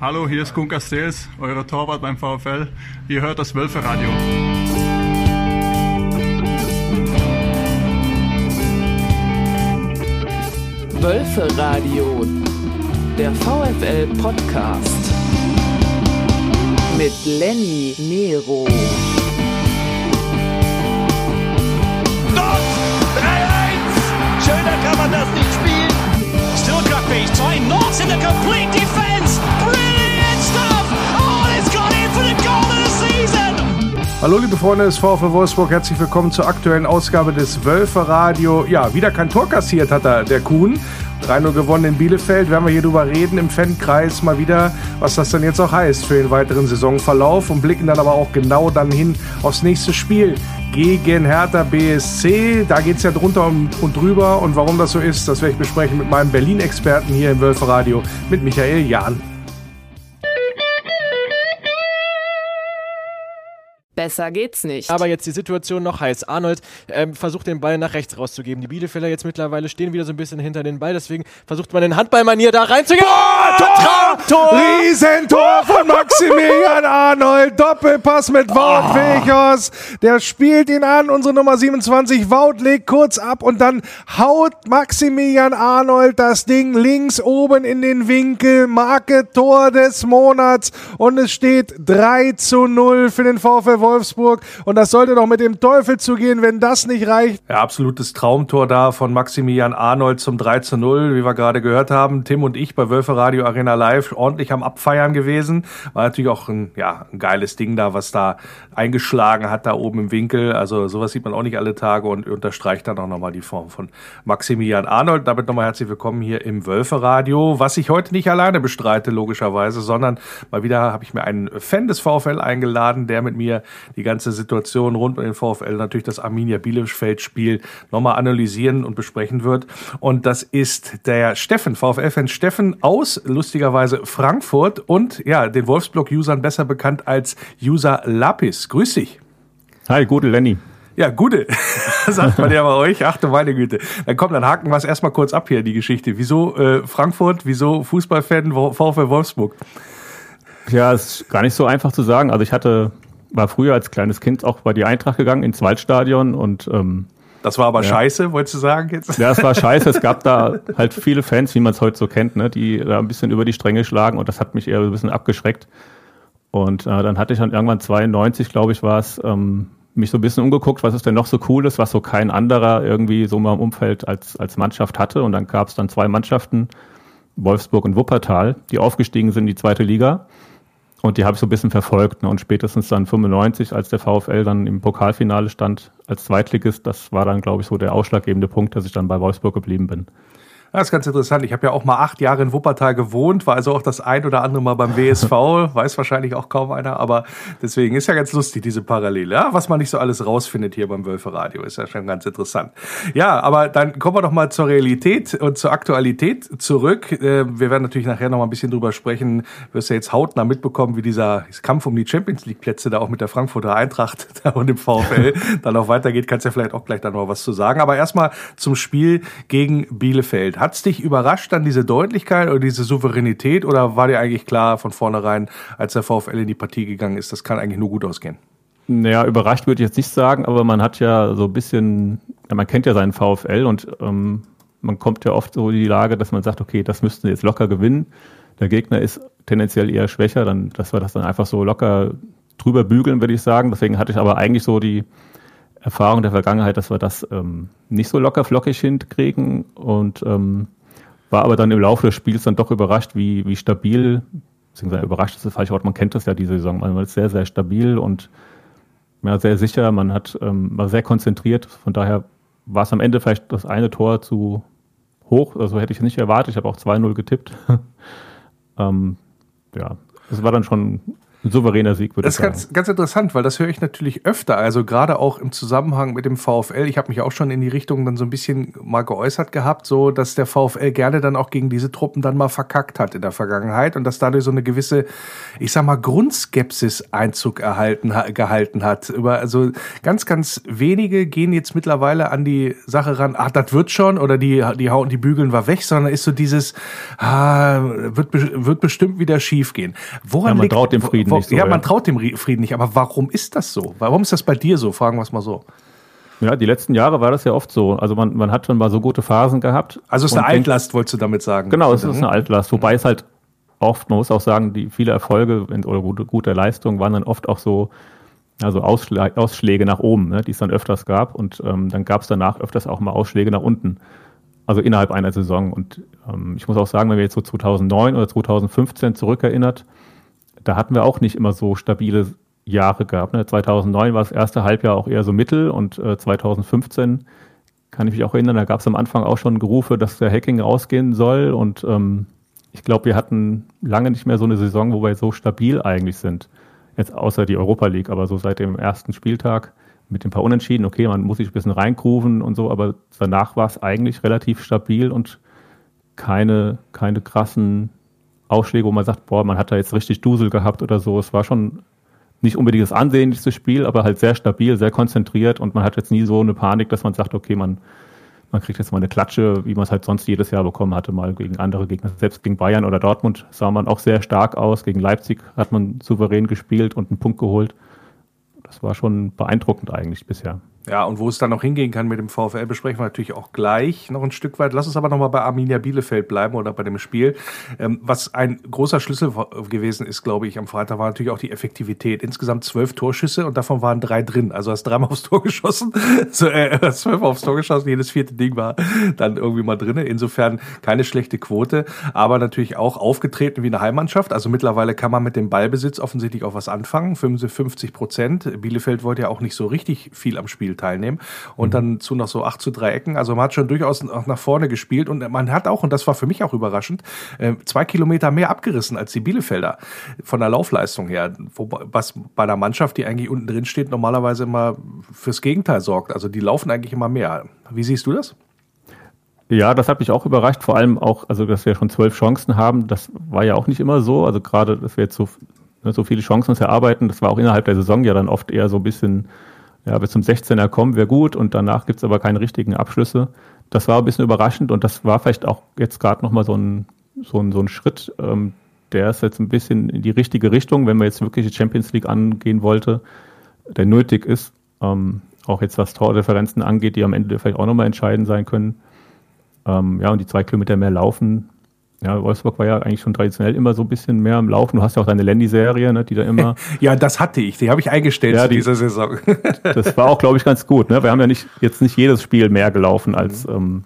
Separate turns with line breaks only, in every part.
Hallo, hier ist Kun Castells, euer Torwart beim VfL. Ihr hört das Wölfe-Radio.
Wölfe-Radio, der VfL-Podcast mit Lenny Nero.
Dort 3-1! Schöner kann man das nicht spielen.
Still Crackbeach, zwei knocks in the complete defense.
Hallo liebe Freunde des VfL Wolfsburg, herzlich willkommen zur aktuellen Ausgabe des Wölfe Radio. Ja, wieder kein Tor kassiert hat er, der Kuhn. 3-0 gewonnen in Bielefeld. Werden wir hier drüber reden im Fankreis mal wieder, was das dann jetzt auch heißt für den weiteren Saisonverlauf und blicken dann aber auch genau dann hin aufs nächste Spiel gegen Hertha BSC. Da geht es ja drunter und, drüber und warum das so ist, das werde ich besprechen mit meinem Berlin-Experten hier im Wölfe Radio, mit Michael Jahn.
Besser geht's nicht.
Aber jetzt die Situation noch heiß. Arnold ähm, versucht den Ball nach rechts rauszugeben. Die Bielefelder jetzt mittlerweile stehen wieder so ein bisschen hinter den Ball. Deswegen versucht man in Handballmanier da reinzugehen.
Boah, Tor! Tor! Riesentor von Maximilian Arnold. Doppelpass mit Wout Weghorst. Der spielt ihn an. Unsere Nummer 27. Wout legt kurz ab und dann haut Maximilian Arnold das Ding links oben in den Winkel. Marke Tor des Monats. Und es steht 3 zu 0 für den VfL Wolfsburg. Und das sollte doch mit dem Teufel zugehen, wenn das nicht reicht. Ja, absolutes Traumtor da von Maximilian Arnold zum 3 zu 0, wie wir gerade gehört haben. Tim und ich bei Wölfe Radio Arena Live ordentlich am Abfeiern gewesen. War natürlich auch ein, ja, ein geiles Ding da, was da eingeschlagen hat, da oben im Winkel. Also sowas sieht man auch nicht alle Tage und unterstreicht dann auch nochmal die Form von Maximilian Arnold. Damit nochmal herzlich willkommen hier im Wölfe Radio, was ich heute nicht alleine bestreite, logischerweise, sondern mal wieder habe ich mir einen Fan des VfL eingeladen, der mit mir die ganze Situation rund um den VfL, natürlich das Arminia Bielefeld-Spiel nochmal analysieren und besprechen wird. Und das ist der Steffen, VfL-Fan Steffen aus, lustigerweise Frankfurt und ja, den Wolfsblog-Usern besser bekannt als User Lapis. Grüß dich.
Hi, gute Lenny.
Ja, gute, sagt man ja bei euch. Ach du meine Güte. Dann komm, dann haken wir es erstmal kurz ab hier, die Geschichte. Wieso äh, Frankfurt, wieso Fußballfan VfL Wolfsburg?
Ja, ist gar nicht so einfach zu sagen. Also ich hatte, war früher als kleines Kind auch bei die Eintracht gegangen ins Waldstadion und ähm,
Das war aber
Ja.
scheiße, wolltest du sagen jetzt?
ja, es war scheiße. Es gab da halt viele Fans, wie man es heute so kennt, ne, die da ein bisschen über die Stränge schlagen und das hat mich eher ein bisschen abgeschreckt. Und äh, dann hatte ich dann irgendwann 92, glaube ich, war es, ähm, mich so ein bisschen umgeguckt, was ist denn noch so cool ist, was so kein anderer irgendwie so mal im Umfeld als, als Mannschaft hatte. Und dann gab es dann zwei Mannschaften, Wolfsburg und Wuppertal, die aufgestiegen sind in die zweite Liga. Und die habe ich so ein bisschen verfolgt. Ne? Und spätestens dann 95, als der VfL dann im Pokalfinale stand als Zweitligist, das war dann, glaube ich, so der ausschlaggebende Punkt, dass ich dann bei Wolfsburg geblieben bin.
Das ist ganz interessant. Ich habe ja auch mal acht Jahre in Wuppertal gewohnt, war also auch das ein oder andere Mal beim WSV, weiß wahrscheinlich auch kaum einer, aber deswegen ist ja ganz lustig, diese Parallele. Ja? Was man nicht so alles rausfindet hier beim Wölfe Radio, ist ja schon ganz interessant. Ja, aber dann kommen wir doch mal zur Realität und zur Aktualität zurück. Äh, Wir werden natürlich nachher noch mal ein bisschen drüber sprechen. Du wirst ja jetzt hautnah mitbekommen, wie dieser Kampf um die Champions League Plätze da auch mit der Frankfurter Eintracht und dem VfL dann auch weitergeht. Kannst ja vielleicht auch gleich dann noch was zu sagen. Aber erstmal zum Spiel gegen Bielefeld. Hat's dich überrascht dann diese Deutlichkeit oder diese Souveränität oder war dir eigentlich klar von vornherein, als der VfL in die Partie gegangen ist, das kann eigentlich nur gut ausgehen?
Naja, überrascht würde ich jetzt nicht sagen, aber man hat ja so ein bisschen, man kennt ja seinen VfL und ähm, man kommt ja oft so in die Lage, dass man sagt, okay, das müssten wir jetzt locker gewinnen. Der Gegner ist tendenziell eher schwächer, dann, dass wir das dann einfach so locker drüber bügeln, würde ich sagen. Deswegen hatte ich aber eigentlich so die Erfahrung der Vergangenheit, dass wir das ähm, nicht so locker flockig hinkriegen und ähm, war aber dann im Laufe des Spiels dann doch überrascht, wie, wie stabil, beziehungsweise überrascht ist das falsche Wort, man kennt das ja diese Saison, man ist sehr, sehr stabil und ja, sehr sicher, man hat ähm, war sehr konzentriert, von daher war es am Ende vielleicht das eine Tor zu hoch, also hätte ich nicht erwartet, ich habe auch 2-0 getippt. ähm, ja, es war dann schon ein souveräner Sieg, würde
Das
ich
ist
sagen.
ganz, ganz interessant, weil das höre ich natürlich öfter. Also gerade auch im Zusammenhang mit dem VfL. Ich habe mich auch schon in die Richtung dann so ein bisschen mal geäußert gehabt, so dass der VfL gerne dann auch gegen diese Truppen dann mal verkackt hat in der Vergangenheit und dass dadurch so eine gewisse, ich sag mal, Grundskepsis Einzug erhalten, ha- gehalten hat. Über, also ganz, ganz wenige gehen jetzt mittlerweile an die Sache ran, ach, das wird schon oder die, die hauen die bügeln wir weg, sondern ist so dieses, ah, wird, wird bestimmt wieder schief gehen. Woran
Ja, man
liegt,
traut dem Frieden
wo,
nicht so,
Ja, man traut dem Ri- Frieden nicht. Aber warum ist das so? Warum ist das bei dir so? Fragen wir es mal so.
Ja, die letzten Jahre war das ja oft so. Also man, man hat schon mal so gute Phasen gehabt.
Also es ist eine Altlast, wolltest du damit sagen?
Genau, es ist eine Altlast. Wobei es halt oft, man muss auch sagen, die viele Erfolge oder gute, gute Leistungen waren dann oft auch so, also Ausschla Ausschläge nach oben, ne, die es dann öfters gab. Und ähm, dann gab es danach öfters auch mal Ausschläge nach unten. Also innerhalb einer Saison. Und ähm, ich muss auch sagen, wenn wir jetzt so 2009 oder 2015 zurückerinnert, da hatten wir auch nicht immer so stabile Jahre gehabt. Ne? 2009 war das erste Halbjahr auch eher so mittel und äh, 2015 kann ich mich auch erinnern, da gab es am Anfang auch schon Gerufe, dass der Hacking rausgehen soll und ähm, ich glaube, wir hatten lange nicht mehr so eine Saison, wo wir so stabil eigentlich sind. Jetzt außer die Europa League, aber so seit dem ersten Spieltag mit den paar Unentschieden, okay, man muss sich ein bisschen reingrooven und so, aber danach war es eigentlich relativ stabil und keine, keine krassen Ausschläge, wo man sagt, boah, man hat da jetzt richtig Dusel gehabt oder so. Es war schon nicht unbedingt das ansehnlichste Spiel, aber halt sehr stabil, sehr konzentriert und man hat jetzt nie so eine Panik, dass man sagt, okay, man, man kriegt jetzt mal eine Klatsche, wie man es halt sonst jedes Jahr bekommen hatte, mal gegen andere Gegner. Selbst gegen Bayern oder Dortmund sah man auch sehr stark aus. Gegen Leipzig hat man souverän gespielt und einen Punkt geholt. Das war schon beeindruckend eigentlich bisher.
Ja, und wo es dann noch hingehen kann mit dem VfL, besprechen wir natürlich auch gleich noch ein Stück weit. Lass uns aber nochmal bei Arminia Bielefeld bleiben oder bei dem Spiel. Ähm, was ein großer Schlüssel gewesen ist, glaube ich, am Freitag war natürlich auch die Effektivität. Insgesamt zwölf Torschüsse und davon waren drei drin. Also hast dreimal aufs Tor geschossen, so, äh, zwölf aufs Tor geschossen, jedes vierte Ding war dann irgendwie mal drinne. Insofern keine schlechte Quote, aber natürlich auch aufgetreten wie eine Heimmannschaft. Also mittlerweile kann man mit dem Ballbesitz offensichtlich auch was anfangen. 55 Prozent. Bielefeld wollte ja auch nicht so richtig viel am Spiel teilnehmen. Und dann zu noch so 8 zu 3 Ecken. Also man hat schon durchaus nach vorne gespielt und man hat auch, und das war für mich auch überraschend, äh, zwei Kilometer mehr abgerissen als die Bielefelder von der Laufleistung her. Was bei einer Mannschaft, die eigentlich unten drin steht, normalerweise immer fürs Gegenteil sorgt. Also die laufen eigentlich immer mehr. Wie siehst du das?
Ja, das hat mich auch überrascht, vor allem auch, also dass wir schon zwölf Chancen haben, das war ja auch nicht immer so. Also gerade, dass wir jetzt so, ne, so viele Chancen uns erarbeiten, das war auch innerhalb der Saison ja dann oft eher so ein bisschen, ja, bis zum 16er kommen wäre gut und danach gibt's aber keine richtigen Abschlüsse. Das war ein bisschen überraschend und das war vielleicht auch jetzt gerade nochmal so ein, so ein, so ein Schritt, ähm, der ist jetzt ein bisschen in die richtige Richtung, wenn man jetzt wirklich die Champions League angehen wollte, der nötig ist, ähm, auch jetzt was Tordifferenzen angeht, die am Ende vielleicht auch nochmal entscheidend sein können. Ähm, ja, und die zwei Kilometer mehr laufen. Ja, Wolfsburg war ja eigentlich schon traditionell immer so ein bisschen mehr am Laufen. Du hast ja auch deine Landy-Serie, ne, die da immer.
Ja, das hatte ich. Die habe ich eingestellt
Ja,
zu
die-
dieser Saison.
das war auch, glaube ich, ganz gut. Ne? Wir haben ja nicht jetzt nicht jedes Spiel mehr gelaufen als ähm,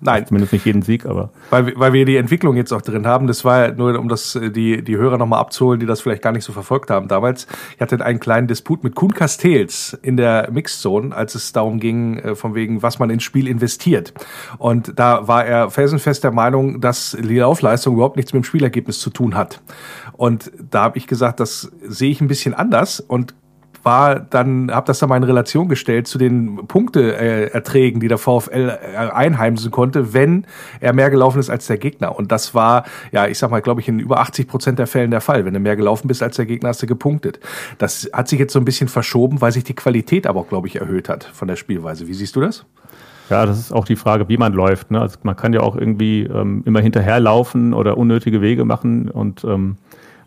Nein,
zumindest nicht jeden Sieg, aber
weil, wir- weil wir die Entwicklung jetzt auch drin haben. Das war ja nur, um das äh, die die Hörer nochmal abzuholen, die das vielleicht gar nicht so verfolgt haben. Damals, ich hatte einen kleinen Disput mit Kuhn Castells in der Mixzone, als es darum ging, äh, von wegen, was man ins Spiel investiert. Und da war er felsenfest der Meinung, dass die Laufleistung überhaupt nichts mit dem Spielergebnis zu tun hat. Und da habe ich gesagt, das sehe ich ein bisschen anders und war dann, habe das dann mal in Relation gestellt zu den Punkteerträgen, die der VfL äh, einheimsen konnte, wenn er mehr gelaufen ist als der Gegner. Und das war, ja, ich sag mal, glaube ich, in über 80 Prozent der Fällen der Fall. Wenn du mehr gelaufen bist als der Gegner, hast du gepunktet. Das hat sich jetzt so ein bisschen verschoben, weil sich die Qualität aber auch, glaube ich, erhöht hat von der Spielweise. Wie siehst du das?
ja, das ist auch die Frage, wie man läuft. Ne? Also man kann ja auch irgendwie ähm, immer hinterherlaufen oder unnötige Wege machen und ähm,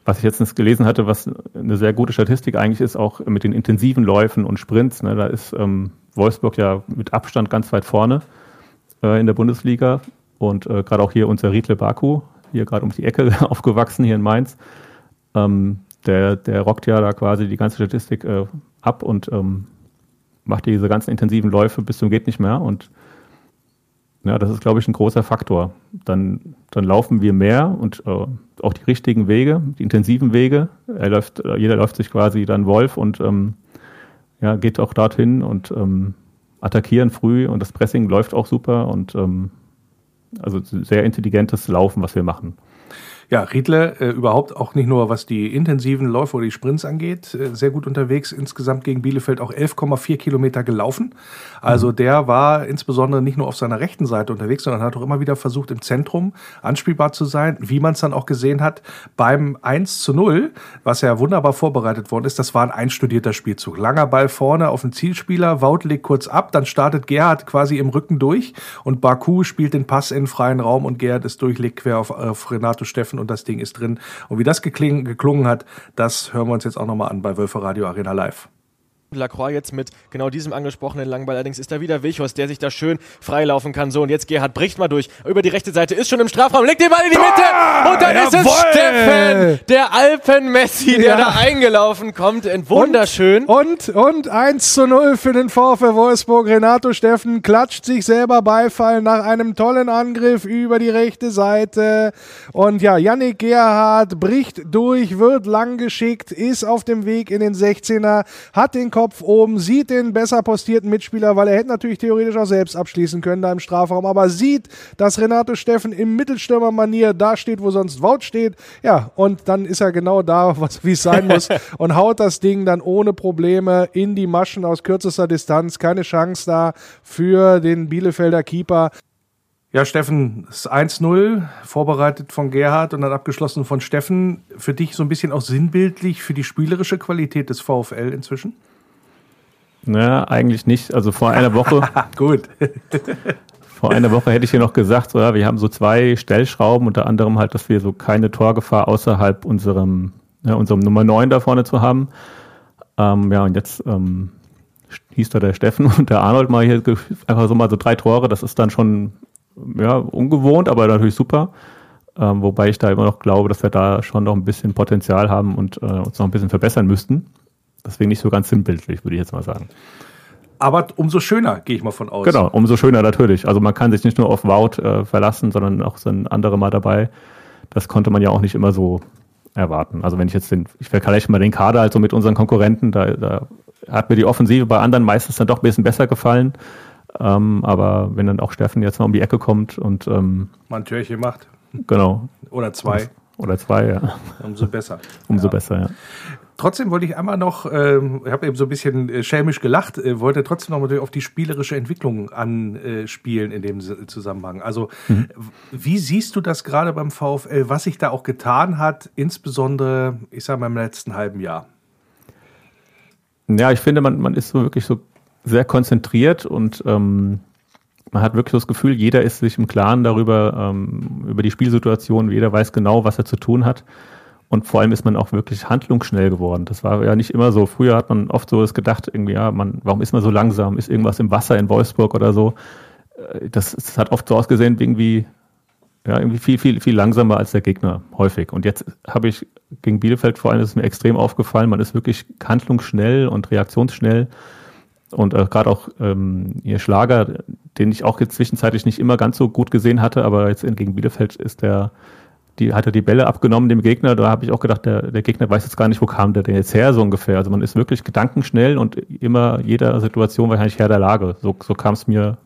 was ich jetzt gelesen hatte, was eine sehr gute Statistik eigentlich ist, auch mit den intensiven Läufen und Sprints. Ne, da ist ähm, Wolfsburg ja mit Abstand ganz weit vorne äh, in der Bundesliga. Und äh, gerade auch hier unser Riedle Baku, hier gerade um die Ecke aufgewachsen, hier in Mainz, ähm, der, der rockt ja da quasi die ganze Statistik äh, ab und ähm, macht diese ganzen intensiven Läufe bis zum geht nicht mehr. Und ja, das ist, glaube ich, ein großer Faktor. Dann, dann laufen wir mehr und äh, auch die richtigen Wege, die intensiven Wege. Er läuft, äh, jeder läuft sich quasi dann Wolf und ähm, ja, geht auch dorthin und ähm, attackieren früh und das Pressing läuft auch super und ähm, also sehr intelligentes Laufen, was wir machen.
Ja, Riedle äh, überhaupt auch nicht nur, was die intensiven Läufe oder die Sprints angeht, äh, sehr gut unterwegs. Insgesamt gegen Bielefeld auch 11,4 Kilometer gelaufen. Also mhm. der war insbesondere nicht nur auf seiner rechten Seite unterwegs, sondern hat auch immer wieder versucht, im Zentrum anspielbar zu sein. Wie man es dann auch gesehen hat beim 1 zu 0, was ja wunderbar vorbereitet worden ist, das war ein einstudierter Spielzug. Langer Ball vorne auf den Zielspieler, Wout legt kurz ab, dann startet Gerhard quasi im Rücken durch und Baku spielt den Pass in freien Raum und Gerhard ist durch, legt quer auf, auf Renato Steffen und das Ding ist drin. Und wie das geklingen, geklungen hat, das hören wir uns jetzt auch nochmal an bei Wölfe Radio Arena Live.
Lacroix jetzt mit genau diesem angesprochenen Langball. Allerdings ist da wieder Wichos, der sich da schön freilaufen kann. So, und jetzt Gerhard bricht mal durch. Über die rechte Seite ist schon im Strafraum, legt den Ball in die Mitte. Und dann Jawohl. ist es Steffen, der Alpen-Messi, der ja. da eingelaufen kommt. Wunderschön.
Und, und, und 1 zu 0 für den VfL Wolfsburg. Renato Steffen klatscht sich selber Beifall nach einem tollen Angriff über die rechte Seite. Und ja, Yannick Gerhardt bricht durch, wird lang geschickt, ist auf dem Weg in den 16er, hat den Kopf Kopf oben, sieht den besser postierten Mitspieler, weil er hätte natürlich theoretisch auch selbst abschließen können da im Strafraum, aber sieht, dass Renato Steffen im Mittelstürmer-Manier da steht, wo sonst Wout steht. Ja, und dann ist er genau da, wie es sein muss und haut das Ding dann ohne Probleme in die Maschen aus kürzester Distanz. Keine Chance da für den Bielefelder Keeper. Ja, Steffen, das 1-0, vorbereitet von Gerhard und dann abgeschlossen von Steffen. Für dich so ein bisschen auch sinnbildlich für die spielerische Qualität des VfL inzwischen?
Ja, eigentlich nicht. Also vor einer Woche.
Gut.
vor einer Woche hätte ich hier noch gesagt, so, ja, wir haben so zwei Stellschrauben, unter anderem halt, dass wir so keine Torgefahr außerhalb unserem, ja, unserem Nummer 9 da vorne zu haben. Ähm, ja, und jetzt ähm, hieß da der Steffen und der Arnold mal hier einfach so mal so drei Tore. Das ist dann schon ja, ungewohnt, aber natürlich super. Ähm, wobei ich da immer noch glaube, dass wir da schon noch ein bisschen Potenzial haben und äh, uns noch ein bisschen verbessern müssten. Deswegen nicht so ganz sinnbildlich, würde ich jetzt mal sagen.
Aber umso schöner, gehe ich mal von aus.
Genau, umso schöner natürlich. Also man kann sich nicht nur auf Wout äh, verlassen, sondern auch sind andere mal dabei. Das konnte man ja auch nicht immer so erwarten. Also wenn ich jetzt den, ich vergleiche mal den Kader halt so mit unseren Konkurrenten, da, da hat mir die Offensive bei anderen meistens dann doch ein bisschen besser gefallen. Ähm, aber wenn dann auch Steffen jetzt mal um die Ecke kommt und ähm,
mal ein Türchen macht.
Genau.
Oder zwei.
Oder zwei, ja.
Umso besser.
Umso ja. besser, ja.
Trotzdem wollte ich einmal noch, ähm, ich habe eben so ein bisschen äh, schelmisch gelacht, äh, wollte trotzdem noch mal auf die spielerische Entwicklung anspielen in dem Zusammenhang. Also mhm. wie siehst du das gerade beim VfL, was sich da auch getan hat, insbesondere, ich sage mal, im letzten halben Jahr?
Ja, ich finde, man, man ist so wirklich so sehr konzentriert und ähm, man hat wirklich das Gefühl, jeder ist sich im Klaren darüber, ähm, über die Spielsituation, jeder weiß genau, was er zu tun hat. Und vor allem ist man auch wirklich handlungsschnell geworden. Das war ja nicht immer so. Früher hat man oft so das gedacht, irgendwie, ja, man, warum ist man so langsam? Ist irgendwas im Wasser in Wolfsburg oder so? Äh, das, das hat oft so ausgesehen, wie irgendwie, ja, irgendwie viel, viel, viel langsamer als der Gegner, häufig. Und jetzt habe ich gegen Bielefeld vor allem, ist mir extrem aufgefallen, man ist wirklich handlungsschnell und reaktionsschnell. Und äh, gerade auch ähm, ihr Schlager, den ich auch jetzt zwischenzeitlich nicht immer ganz so gut gesehen hatte, aber jetzt gegen Bielefeld ist der die hat er die Bälle abgenommen dem Gegner. Da habe ich auch gedacht, der, der Gegner weiß jetzt gar nicht, wo kam der denn jetzt her, so ungefähr. Also man ist wirklich gedankenschnell und immer jeder Situation wahrscheinlich Herr der Lage. So, so kam es mir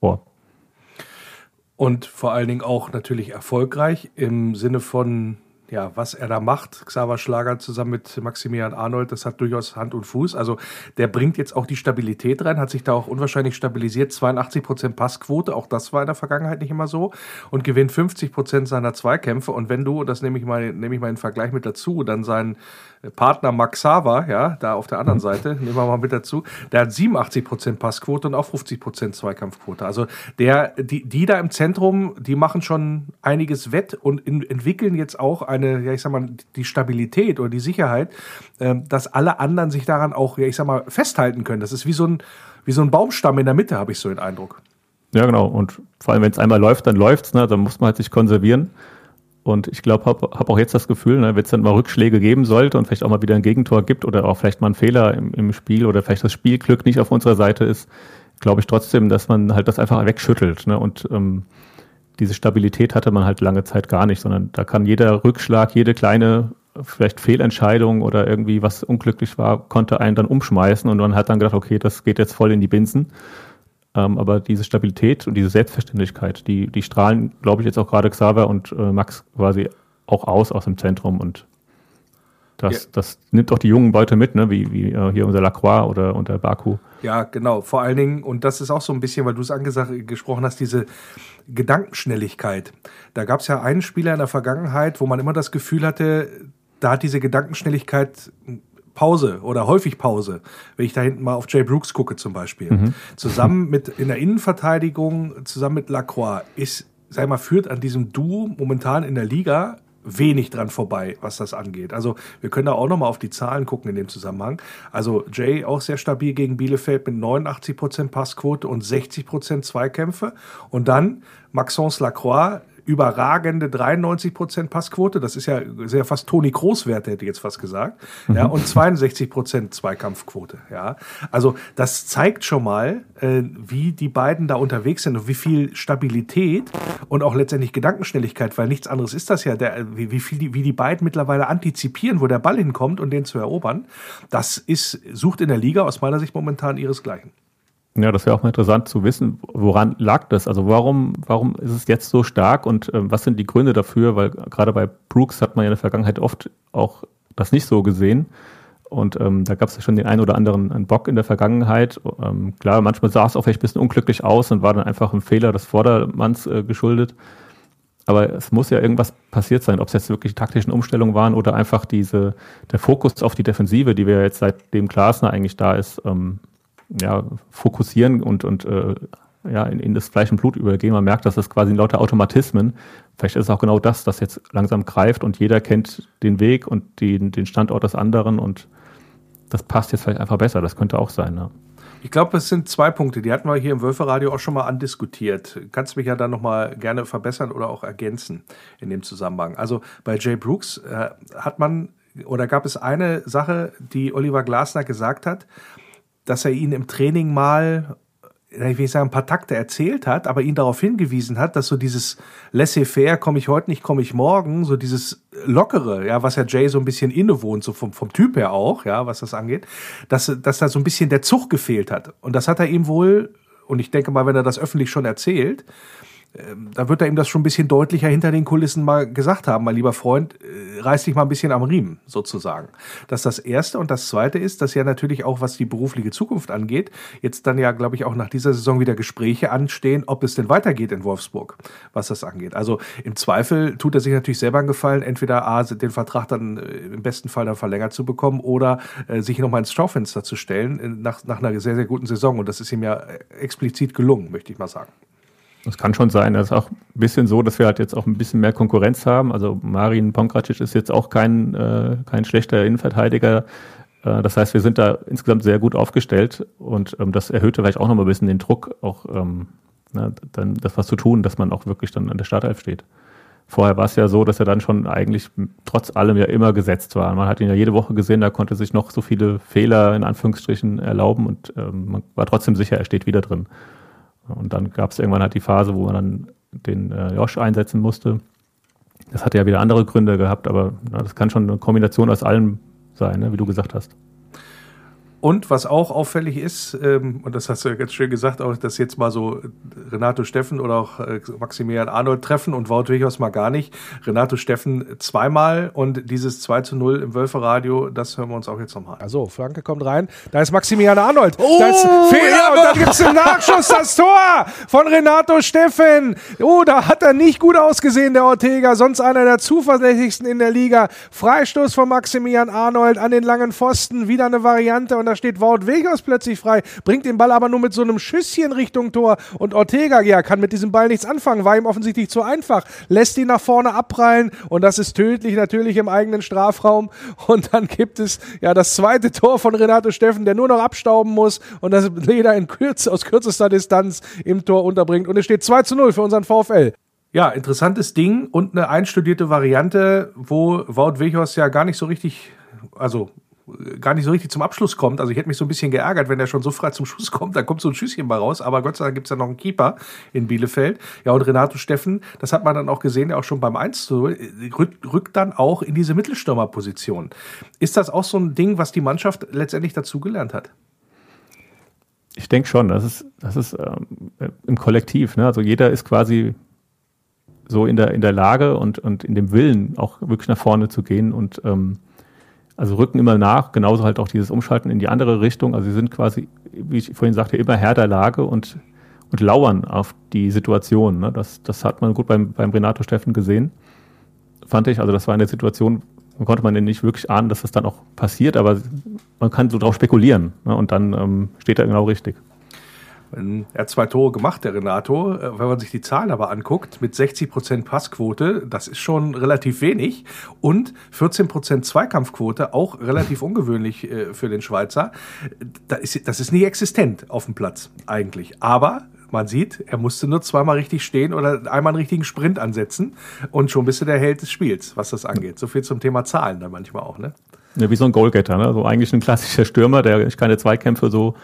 vor.
Und vor allen Dingen auch natürlich erfolgreich im Sinne von ja, was er da macht, Xaver Schlager zusammen mit Maximilian Arnold, das hat durchaus Hand und Fuß. Also der bringt jetzt auch die Stabilität rein, hat sich da auch unwahrscheinlich stabilisiert. 82 Prozent Passquote, auch das war in der Vergangenheit nicht immer so. Und gewinnt 50 Prozent seiner Zweikämpfe. Und wenn du, das nehme ich mal, nehme ich mal in Vergleich mit dazu, dann seinen Partner Max Sava, ja, da auf der anderen Seite, nehmen wir mal mit dazu, der hat 87 Prozent Passquote und auch 50 Prozent Zweikampfquote. Also der, die, die da im Zentrum, die machen schon einiges wett und in, entwickeln jetzt auch eine, ja, ich sag mal, die Stabilität oder die Sicherheit, äh, dass alle anderen sich daran auch, ja, ich sag mal, festhalten können. Das ist wie so ein, wie so ein Baumstamm in der Mitte, habe ich so den Eindruck.
Ja, genau. Und vor allem, wenn es einmal läuft, dann läuft's, ne? Dann muss man halt sich konservieren. Und ich glaube, habe hab auch jetzt das Gefühl, ne, wenn es dann mal Rückschläge geben sollte und vielleicht auch mal wieder ein Gegentor gibt oder auch vielleicht mal ein Fehler im, im Spiel oder vielleicht das Spielglück nicht auf unserer Seite ist, glaube ich trotzdem, dass man halt das einfach wegschüttelt. Ne? Und ähm, diese Stabilität hatte man halt lange Zeit gar nicht, sondern da kann jeder Rückschlag, jede kleine vielleicht Fehlentscheidung oder irgendwie was unglücklich war, konnte einen dann umschmeißen und man hat dann gedacht, okay, das geht jetzt voll in die Binsen. Ähm, aber diese Stabilität und diese Selbstverständlichkeit, die, die strahlen, glaube ich, jetzt auch gerade Xaver und äh, Max quasi auch aus aus dem Zentrum und das, ja. das nimmt auch die jungen Beute mit, ne? wie, wie äh, hier unser Lacroix oder unter Baku.
Ja, genau. Vor allen Dingen, und das ist auch so ein bisschen, weil du es angesprochen hast, diese Gedankenschnelligkeit. Da gab es ja einen Spieler in der Vergangenheit, wo man immer das Gefühl hatte, da hat diese Gedankenschnelligkeit Pause oder häufig Pause, wenn ich da hinten mal auf Jay Brooks gucke zum Beispiel. Mhm. Zusammen mit in der Innenverteidigung, zusammen mit Lacroix, ist, sag mal, führt an diesem Duo momentan in der Liga wenig dran vorbei, was das angeht. Also wir können da auch nochmal auf die Zahlen gucken in dem Zusammenhang. Also Jay auch sehr stabil gegen Bielefeld mit 89 Prozent Passquote und 60 Prozent Zweikämpfe. Und dann Maxence Lacroix überragende 93 Prozent Passquote. Das ist ja sehr fast Toni Großwerte, hätte ich jetzt fast gesagt. Mhm. Ja, und 62 Prozent Zweikampfquote. Ja, also das zeigt schon mal, äh, wie die beiden da unterwegs sind und wie viel Stabilität und auch letztendlich Gedankenschnelligkeit, weil nichts anderes ist das ja, der, wie, wie viel die, wie die beiden mittlerweile antizipieren, wo der Ball hinkommt und den zu erobern. Das ist, sucht in der Liga aus meiner Sicht momentan ihresgleichen.
Ja, das wäre auch mal interessant zu wissen, woran lag das? Also warum, warum ist es jetzt so stark und äh, was sind die Gründe dafür? Weil gerade bei Brooks hat man ja in der Vergangenheit oft auch das nicht so gesehen. Und ähm, da gab es ja schon den einen oder anderen einen Bock in der Vergangenheit. Ähm, klar, manchmal sah es auch vielleicht ein bisschen unglücklich aus und war dann einfach ein Fehler des Vordermanns äh, geschuldet. Aber es muss ja irgendwas passiert sein, ob es jetzt wirklich taktischen Umstellungen waren oder einfach diese, der Fokus auf die Defensive, die wir jetzt seitdem Glasner eigentlich da ist, ähm, ja, fokussieren und, und äh, ja, in, in das Fleisch und Blut übergehen. Man merkt, dass das quasi lauter Automatismen. Vielleicht ist es auch genau das, das jetzt langsam greift und jeder kennt den Weg und den, den Standort des anderen und das passt jetzt vielleicht einfach besser. Das könnte auch sein. Ne?
Ich glaube, es sind zwei Punkte, die hatten wir hier im Wölferadio auch schon mal andiskutiert. Kannst mich ja dann nochmal gerne verbessern oder auch ergänzen in dem Zusammenhang. Also bei Jay Brooks äh, hat man oder gab es eine Sache, die Oliver Glasner gesagt hat, dass er ihn im Training mal, ich will sagen, ein paar Takte erzählt hat, aber ihn darauf hingewiesen hat, dass so dieses laissez-faire, komme ich heute nicht, komme ich morgen, so dieses lockere, ja, was ja Jay so ein bisschen innewohnt, so vom, vom Typ her auch, ja, was das angeht, dass, dass da so ein bisschen der Zug gefehlt hat. Und das hat er ihm wohl, und ich denke mal, wenn er das öffentlich schon erzählt, da wird er ihm das schon ein bisschen deutlicher hinter den Kulissen mal gesagt haben, mein lieber Freund, äh, reiß dich mal ein bisschen am Riemen, sozusagen. Das ist das Erste. Und das Zweite ist, dass ja natürlich auch, was die berufliche Zukunft angeht, jetzt dann ja, glaube ich, auch nach dieser Saison wieder Gespräche anstehen, ob es denn weitergeht in Wolfsburg, was das angeht. Also im Zweifel tut er sich natürlich selber einen Gefallen, entweder A, den Vertrag dann äh, im besten Fall dann verlängert zu bekommen oder äh, sich nochmal ins Schaufenster zu stellen äh, nach, nach einer sehr, sehr guten Saison. Und das ist ihm ja explizit gelungen, möchte ich mal sagen.
Das kann schon sein. Das ist auch ein bisschen so, dass wir halt jetzt auch ein bisschen mehr Konkurrenz haben. Also Marin Pongracic ist jetzt auch kein, äh, kein schlechter Innenverteidiger. Äh, das heißt, wir sind da insgesamt sehr gut aufgestellt und ähm, das erhöhte vielleicht auch noch mal ein bisschen den Druck, auch ähm, na, dann das was zu tun, dass man auch wirklich dann an der Startelf steht. Vorher war es ja so, dass er dann schon eigentlich trotz allem ja immer gesetzt war. Man hat ihn ja jede Woche gesehen, da konnte sich noch so viele Fehler in Anführungsstrichen erlauben und ähm, man war trotzdem sicher, er steht wieder drin. Und dann gab es irgendwann halt die Phase, wo man dann den äh, Josh einsetzen musste. Das hatte ja wieder andere Gründe gehabt, aber na, das kann schon eine Kombination aus allem sein, ne, wie du gesagt hast.
Und was auch auffällig ist, ähm, und das hast du ja ganz schön gesagt, auch, dass jetzt mal so Renato Steffen oder auch äh, Maximilian Arnold treffen und Wout Wichers mal gar nicht. Renato Steffen zweimal und dieses 2 zu 0 im Wölferadio, das hören wir uns auch jetzt nochmal. Also, Flanke kommt rein. Da ist Maximilian Arnold. Oh, da ist Fehler ja, und dann gibt es im Nachschuss das Tor von Renato Steffen. Oh, da hat er nicht gut ausgesehen, der Ortega. Sonst einer der zuverlässigsten in der Liga. Freistoß von Maximilian Arnold an den langen Pfosten. Wieder eine Variante und steht Wout Vegas plötzlich frei, bringt den Ball aber nur mit so einem Schüsschen Richtung Tor. Und Ortega, ja, kann mit diesem Ball nichts anfangen, war ihm offensichtlich zu einfach, lässt ihn nach vorne abprallen und das ist tödlich natürlich im eigenen Strafraum. Und dann gibt es ja das zweite Tor von Renato Steffen, der nur noch abstauben muss und das Leder in Kürze, aus kürzester Distanz im Tor unterbringt. Und es steht 2 zu 0 für unseren VfL. Ja, interessantes Ding und eine einstudierte Variante, wo Wout Weghorst ja gar nicht so richtig, also gar nicht so richtig zum Abschluss kommt. Also ich hätte mich so ein bisschen geärgert, wenn er schon so frei zum Schuss kommt. Da kommt so ein Schüsschen mal raus. Aber Gott sei Dank gibt's ja noch einen Keeper in Bielefeld. Ja, und Renato Steffen, das hat man dann auch gesehen, ja auch schon beim 1 zu rückt, rückt dann auch in diese Mittelstürmerposition. Ist das auch so ein Ding, was die Mannschaft letztendlich dazugelernt hat?
Ich denke schon, das ist, das ist ähm, im Kollektiv. Ne? Also jeder ist quasi so in der, in der Lage und, und in dem Willen, auch wirklich nach vorne zu gehen und ähm, also rücken immer nach, genauso halt auch dieses Umschalten in die andere Richtung. Also sie sind quasi, wie ich vorhin sagte, immer Herr der Lage und, und lauern auf die Situation. Ne? Das, das hat man gut beim, beim Renato Steffen gesehen, fand ich. Also das war eine Situation, man konnte man nicht wirklich ahnen, dass das dann auch passiert, aber man kann so drauf spekulieren ne? und dann ähm, steht er genau richtig.
Er hat zwei Tore gemacht, der Renato. Äh, wenn man sich die Zahlen aber anguckt, mit 60 Prozent Passquote, das ist schon relativ wenig. Und 14 Prozent Zweikampfquote, auch relativ ungewöhnlich äh, für den Schweizer. Das ist, das nicht existent auf dem Platz eigentlich. Aber man sieht, er musste nur zweimal richtig stehen oder einmal einen richtigen Sprint ansetzen und schon bist du der Held des Spiels, was das angeht. So viel zum Thema Zahlen dann manchmal auch, ne?
Ja, wie so ein Goalgetter, ne? So eigentlich ein klassischer Stürmer, der keine Zweikämpfe so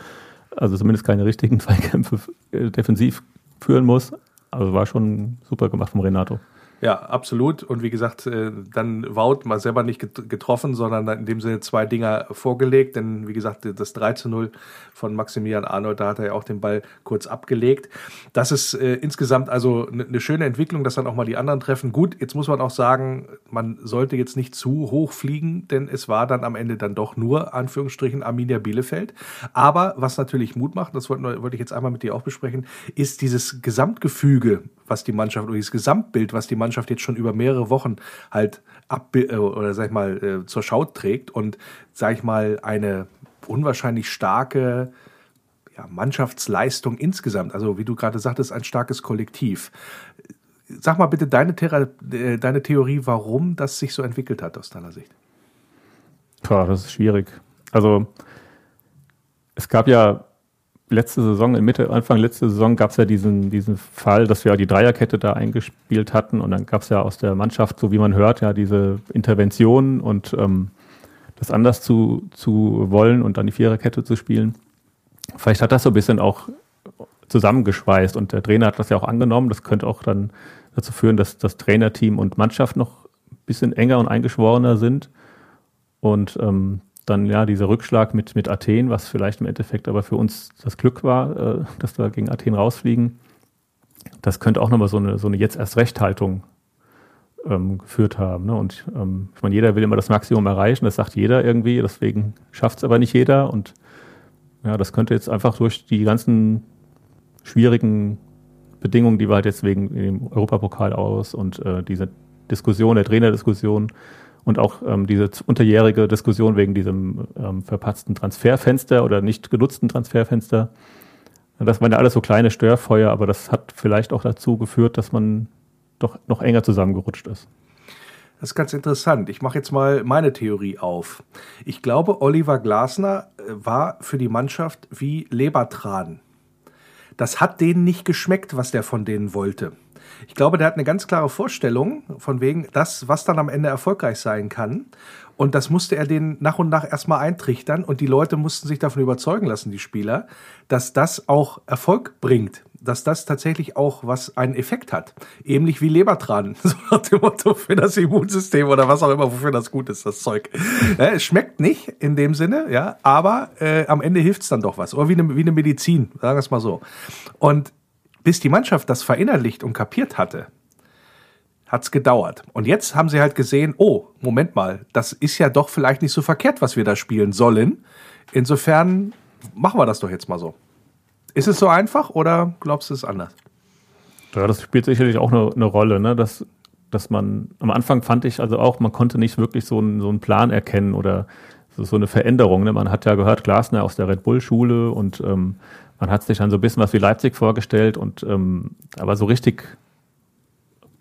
also zumindest keine richtigen Zweikämpfe äh, defensiv führen muss. Also war schon super gemacht vom Renato.
Ja, absolut. Und wie gesagt, äh, dann Wout mal selber nicht getroffen, sondern in dem Sinne zwei Dinger vorgelegt. Denn wie gesagt, das 3 zu 0 von Maximilian Arnold, da hat er ja auch den Ball kurz abgelegt. Das ist äh, insgesamt also eine ne schöne Entwicklung, dass dann auch mal die anderen treffen. Gut, jetzt muss man auch sagen, man sollte jetzt nicht zu hoch fliegen, denn es war dann am Ende dann doch nur, Anführungsstrichen, Arminia Bielefeld. Aber was natürlich Mut macht, das wollte ich jetzt einmal mit dir auch besprechen, ist dieses Gesamtgefüge, was die Mannschaft oder dieses Gesamtbild, was die Mannschaft Mannschaft jetzt schon über mehrere Wochen halt ab äh, oder sag ich mal äh, zur Schau trägt und sag ich mal eine unwahrscheinlich starke ja, Mannschaftsleistung insgesamt. Also wie du gerade sagtest, ein starkes Kollektiv. Sag mal bitte deine, Thera äh, deine Theorie, warum das sich so entwickelt hat aus deiner Sicht.
Boah, das ist schwierig. Also es gab ja letzte Saison, in Mitte, Anfang letzte Saison gab es ja diesen, diesen Fall, dass wir die Dreierkette da eingespielt hatten und dann gab es ja aus der Mannschaft, so wie man hört, ja diese Intervention und ähm, das anders zu, zu wollen und dann die Viererkette zu spielen. Vielleicht hat das so ein bisschen auch zusammengeschweißt und der Trainer hat das ja auch angenommen. Das könnte auch dann dazu führen, dass das Trainerteam und Mannschaft noch ein bisschen enger und eingeschworener sind. Und ähm, dann ja dieser Rückschlag mit, mit Athen, was vielleicht im Endeffekt aber für uns das Glück war, äh, dass wir gegen Athen rausfliegen. Das könnte auch nochmal so eine, so eine jetzt erst Recht-Haltung ähm, geführt haben. Ne? Und ähm, ich meine, jeder will immer das Maximum erreichen, das sagt jeder irgendwie, deswegen schafft es aber nicht jeder. Und ja, das könnte jetzt einfach durch die ganzen schwierigen Bedingungen, die wir halt jetzt wegen dem Europapokal aus und äh, diese Diskussion, der Trainerdiskussion und auch ähm, diese unterjährige Diskussion wegen diesem ähm, verpatzten Transferfenster oder nicht genutzten Transferfenster. Das waren ja alles so kleine Störfeuer, aber das hat vielleicht auch dazu geführt, dass man doch noch enger zusammengerutscht ist.
Das ist ganz interessant. Ich mache jetzt mal meine Theorie auf. Ich glaube, Oliver Glasner äh, war für die Mannschaft wie Lebertran. Das hat denen nicht geschmeckt, was der von denen wollte. Ich glaube, der hat eine ganz klare Vorstellung von wegen das, was dann am Ende erfolgreich sein kann. Und das musste er denen nach und nach erstmal eintrichtern. Und die Leute mussten sich davon überzeugen lassen, die Spieler, dass das auch Erfolg bringt. Dass das tatsächlich auch was einen Effekt hat. Ähnlich wie Lebertran. So nach dem Motto für das Immunsystem oder was auch immer, wofür das gut ist, das Zeug. Ja, es schmeckt nicht in dem Sinne, ja, aber äh, am Ende hilft es dann doch was. Oder wie eine, wie eine Medizin, sagen wir es mal so. Und bis die Mannschaft das verinnerlicht und kapiert hatte, hat es gedauert. Und jetzt haben sie halt gesehen, oh, Moment mal, das ist ja doch vielleicht nicht so verkehrt, was wir da spielen sollen. Insofern machen wir das doch jetzt mal so. Ist es so einfach oder glaubst du es anders?
Ja, das spielt sicherlich auch eine, eine Rolle, ne? dass, dass man, am Anfang fand ich also auch, man konnte nicht wirklich so einen, so einen Plan erkennen oder so, eine Veränderung. Ne? Man hat ja gehört, Glasner aus der Red Bull-Schule und ähm, man hat sich dann so ein bisschen was wie Leipzig vorgestellt und ähm, aber so richtig,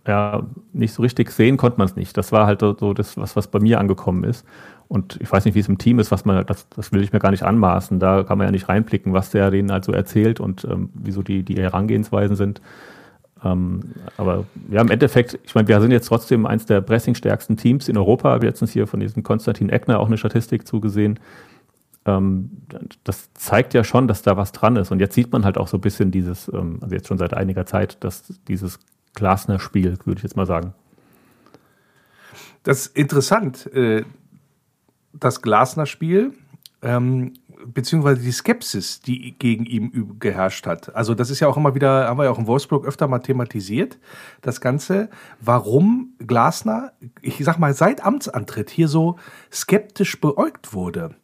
ja, nicht so richtig sehen konnte man es nicht. Das war halt so das, was, was bei mir angekommen ist. Und ich weiß nicht, wie es im Team ist, was man, das, das will ich mir gar nicht anmaßen. Da kann man ja nicht reinblicken, was der denen halt so erzählt und ähm, wieso die, die Herangehensweisen sind. Ähm, aber ja, im Endeffekt, ich meine, wir sind jetzt trotzdem eins der pressingstärksten Teams in Europa. Wir jetzt hier von diesem Konstantin Eckner auch eine Statistik zugesehen das zeigt ja schon, dass da was dran ist. Und jetzt sieht man halt auch so ein bisschen dieses, ähm, also jetzt schon seit einiger Zeit, dass dieses Glasner-Spiel, würde ich jetzt mal sagen.
Das ist interessant, äh, das Glasner-Spiel, ähm, beziehungsweise die Skepsis, die gegen ihm geherrscht hat. Also das ist ja auch immer wieder, haben wir ja auch in Wolfsburg öfter mal thematisiert, das Ganze, warum Glasner, ich sag mal, seit Amtsantritt hier so skeptisch beäugt wurde.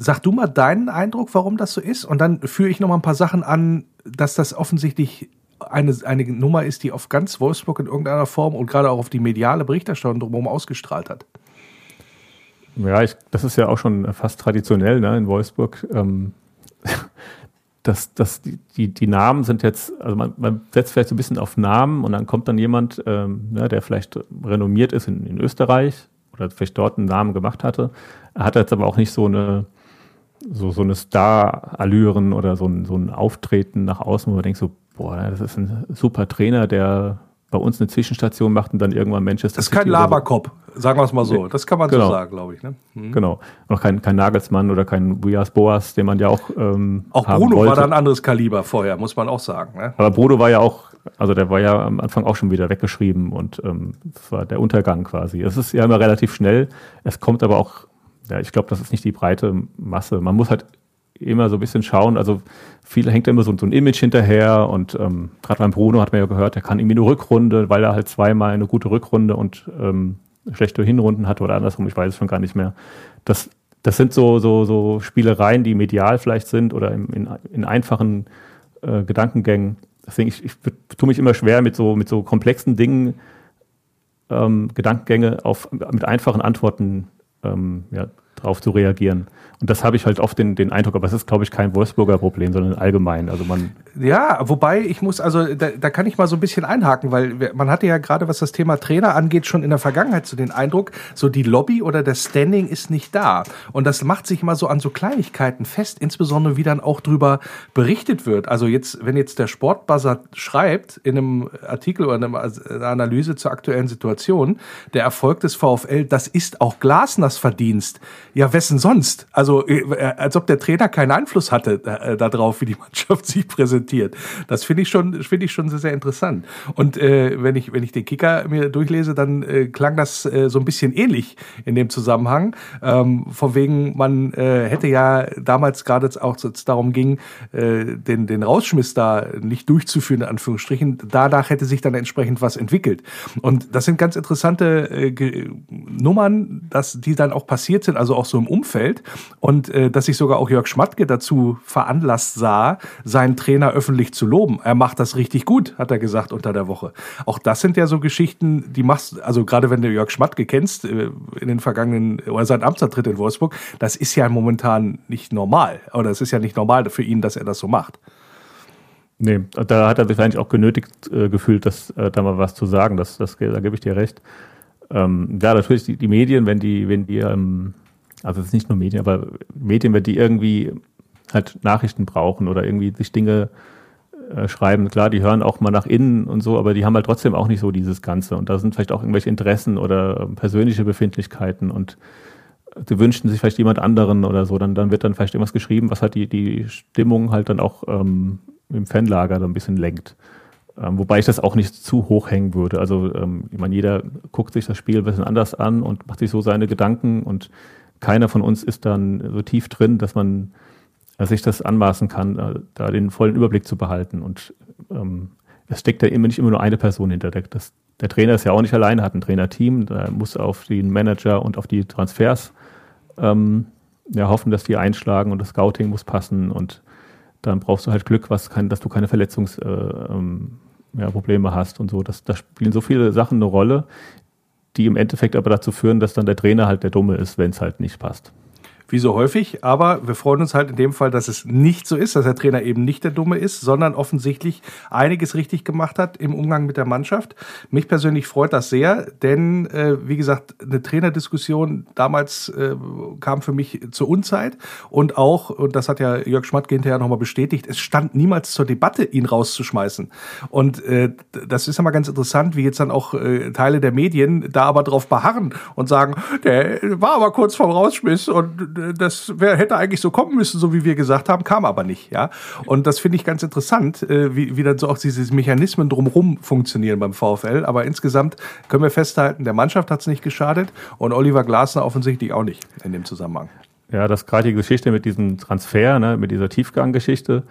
Sag du mal deinen Eindruck, warum das so ist, und dann führe ich noch mal ein paar Sachen an, dass das offensichtlich eine, eine Nummer ist, die auf ganz Wolfsburg in irgendeiner Form und gerade auch auf die mediale Berichterstattung drumherum ausgestrahlt hat.
Ja, ich, das ist ja auch schon fast traditionell ne, in Wolfsburg. Ähm, dass, dass die, die, die Namen sind jetzt, also man, man setzt vielleicht so ein bisschen auf Namen und dann kommt dann jemand, ähm, ne, der vielleicht renommiert ist in, in Österreich oder vielleicht dort einen Namen gemacht hatte. Er hat jetzt aber auch nicht so eine so, so eine Star-Allüren oder so ein, so ein Auftreten nach außen, wo man denkt so, boah, das ist ein super Trainer, der bei uns eine Zwischenstation macht und dann irgendwann Manchester
Das ist kein Laberkopf, so. sagen wir es mal so. Das kann man
genau.
so sagen, glaube ich. Ne?
Mhm. Genau. Noch kein, kein Nagelsmann oder kein Wias Boas, den man ja auch. Ähm,
auch Bruno wollte. war da ein anderes Kaliber vorher, muss man auch sagen. Ne?
Aber Bruno war ja auch, also der war ja am Anfang auch schon wieder weggeschrieben und ähm, das war der Untergang quasi. Es ist ja immer relativ schnell. Es kommt aber auch, ja, ich glaube, das ist nicht die breite Masse. Man muss halt immer so ein bisschen schauen. Also viele hängt immer so, so ein Image hinterher und ähm, gerade beim Bruno hat man ja gehört, er kann irgendwie eine Rückrunde, weil er halt zweimal eine gute Rückrunde und ähm, schlechte Hinrunden hatte oder andersrum, ich weiß es schon gar nicht mehr. Das, das sind so, so, so Spielereien, die medial vielleicht sind oder in, in, in einfachen äh, Gedankengängen. Deswegen, ich, ich tue mich immer schwer mit so, mit so komplexen Dingen, ähm, Gedankengänge auf, mit einfachen Antworten ähm, ja, drauf zu reagieren. Und das habe ich halt oft den, den Eindruck, aber es ist, glaube ich, kein Wolfsburger Problem, sondern allgemein. Also man
ja, wobei ich muss, also da, da kann ich mal so ein bisschen einhaken, weil man hatte ja gerade, was das Thema Trainer angeht, schon in der Vergangenheit so den Eindruck, so die Lobby oder das Standing ist nicht da. Und das macht sich immer so an so Kleinigkeiten fest, insbesondere wie dann auch drüber berichtet wird. Also jetzt, wenn jetzt der Sportbuzzer schreibt in einem Artikel oder in einer Analyse zur aktuellen Situation, der Erfolg des VfL, das ist auch Glasners Verdienst. Ja, wessen sonst? Also äh, als ob der Trainer keinen Einfluss hatte äh, darauf, wie die Mannschaft sich präsentiert. Das finde ich schon, finde ich schon sehr, sehr interessant. Und äh, wenn ich wenn ich den Kicker mir durchlese, dann äh, klang das äh, so ein bisschen ähnlich in dem Zusammenhang. Ähm, von wegen, man äh, hätte ja damals gerade auch darum ging, äh, den den Rausschmiss da nicht durchzuführen in Anführungsstrichen. Danach hätte sich dann entsprechend was entwickelt. Und das sind ganz interessante äh, Nummern, dass die dann auch passiert sind, also auch so im Umfeld und äh, dass sich sogar auch Jörg Schmatke dazu veranlasst sah, seinen Trainer öffentlich zu loben. Er macht das richtig gut, hat er gesagt unter der Woche. Auch das sind ja so Geschichten, die machst, also gerade wenn du Jörg Schmatke kennst, äh, in den vergangenen, oder seit Amtsantritt in Wolfsburg, das ist ja momentan nicht normal. Oder es ist ja nicht normal für ihn, dass er das so macht.
Nee, da hat er sich eigentlich auch genötigt äh, gefühlt, dass, äh, da mal was zu sagen. Das, das, da gebe ich dir recht. Ähm, ja, natürlich die, die Medien, wenn die, wenn die ähm, also es ist nicht nur Medien, aber Medien, wenn die irgendwie halt Nachrichten brauchen oder irgendwie sich Dinge äh, schreiben, klar, die hören auch mal nach innen und so, aber die haben halt trotzdem auch nicht so dieses Ganze. Und da sind vielleicht auch irgendwelche Interessen oder persönliche Befindlichkeiten und sie wünschen sich vielleicht jemand anderen oder so, dann, dann wird dann vielleicht irgendwas geschrieben, was halt die, die Stimmung halt dann auch ähm, im Fanlager dann ein bisschen lenkt. Ähm, wobei ich das auch nicht zu hoch hängen würde. Also ähm, ich meine, jeder guckt sich das Spiel ein bisschen anders an und macht sich so seine Gedanken und keiner von uns ist dann so tief drin, dass man äh, sich das anmaßen kann, äh, da den vollen Überblick zu behalten. Und ähm, es steckt ja immer nicht immer nur eine Person hinter. Der, das, der Trainer ist ja auch nicht alleine, hat ein Trainerteam, da muss auf den Manager und auf die Transfers ähm, ja, hoffen, dass die einschlagen und das Scouting muss passen und dann brauchst du halt Glück, was kann, dass du keine Verletzungsprobleme äh, ähm, ja, hast und so. Das, da spielen so viele Sachen eine Rolle, die im Endeffekt aber dazu führen, dass dann der Trainer halt der Dumme ist, wenn es halt nicht passt
wie so häufig. Aber wir freuen uns halt in dem Fall, dass es nicht so ist, dass der Trainer eben nicht der Dumme ist, sondern offensichtlich einiges richtig gemacht hat im Umgang mit der Mannschaft. Mich persönlich freut das sehr, denn äh, wie gesagt, eine Trainerdiskussion damals äh, kam für mich zur Unzeit und auch, und das hat ja Jörg Schmatke hinterher nochmal bestätigt, es stand niemals zur Debatte, ihn rauszuschmeißen. Und äh, das ist ja mal ganz interessant, wie jetzt dann auch äh, Teile der Medien da aber drauf beharren und sagen, der war aber kurz vorm Rausschmiss und das wär, hätte eigentlich so kommen müssen, so wie wir gesagt haben, kam aber nicht, ja. Und das finde ich ganz interessant, äh, wie, wie dann so auch diese Mechanismen drumherum funktionieren beim VfL. Aber insgesamt können wir festhalten, der Mannschaft hat es nicht geschadet und Oliver Glasner offensichtlich auch nicht in dem Zusammenhang.
ja, dass gerade die Geschichte mit diesem Transfer, ne, mit dieser Tiefganggeschichte,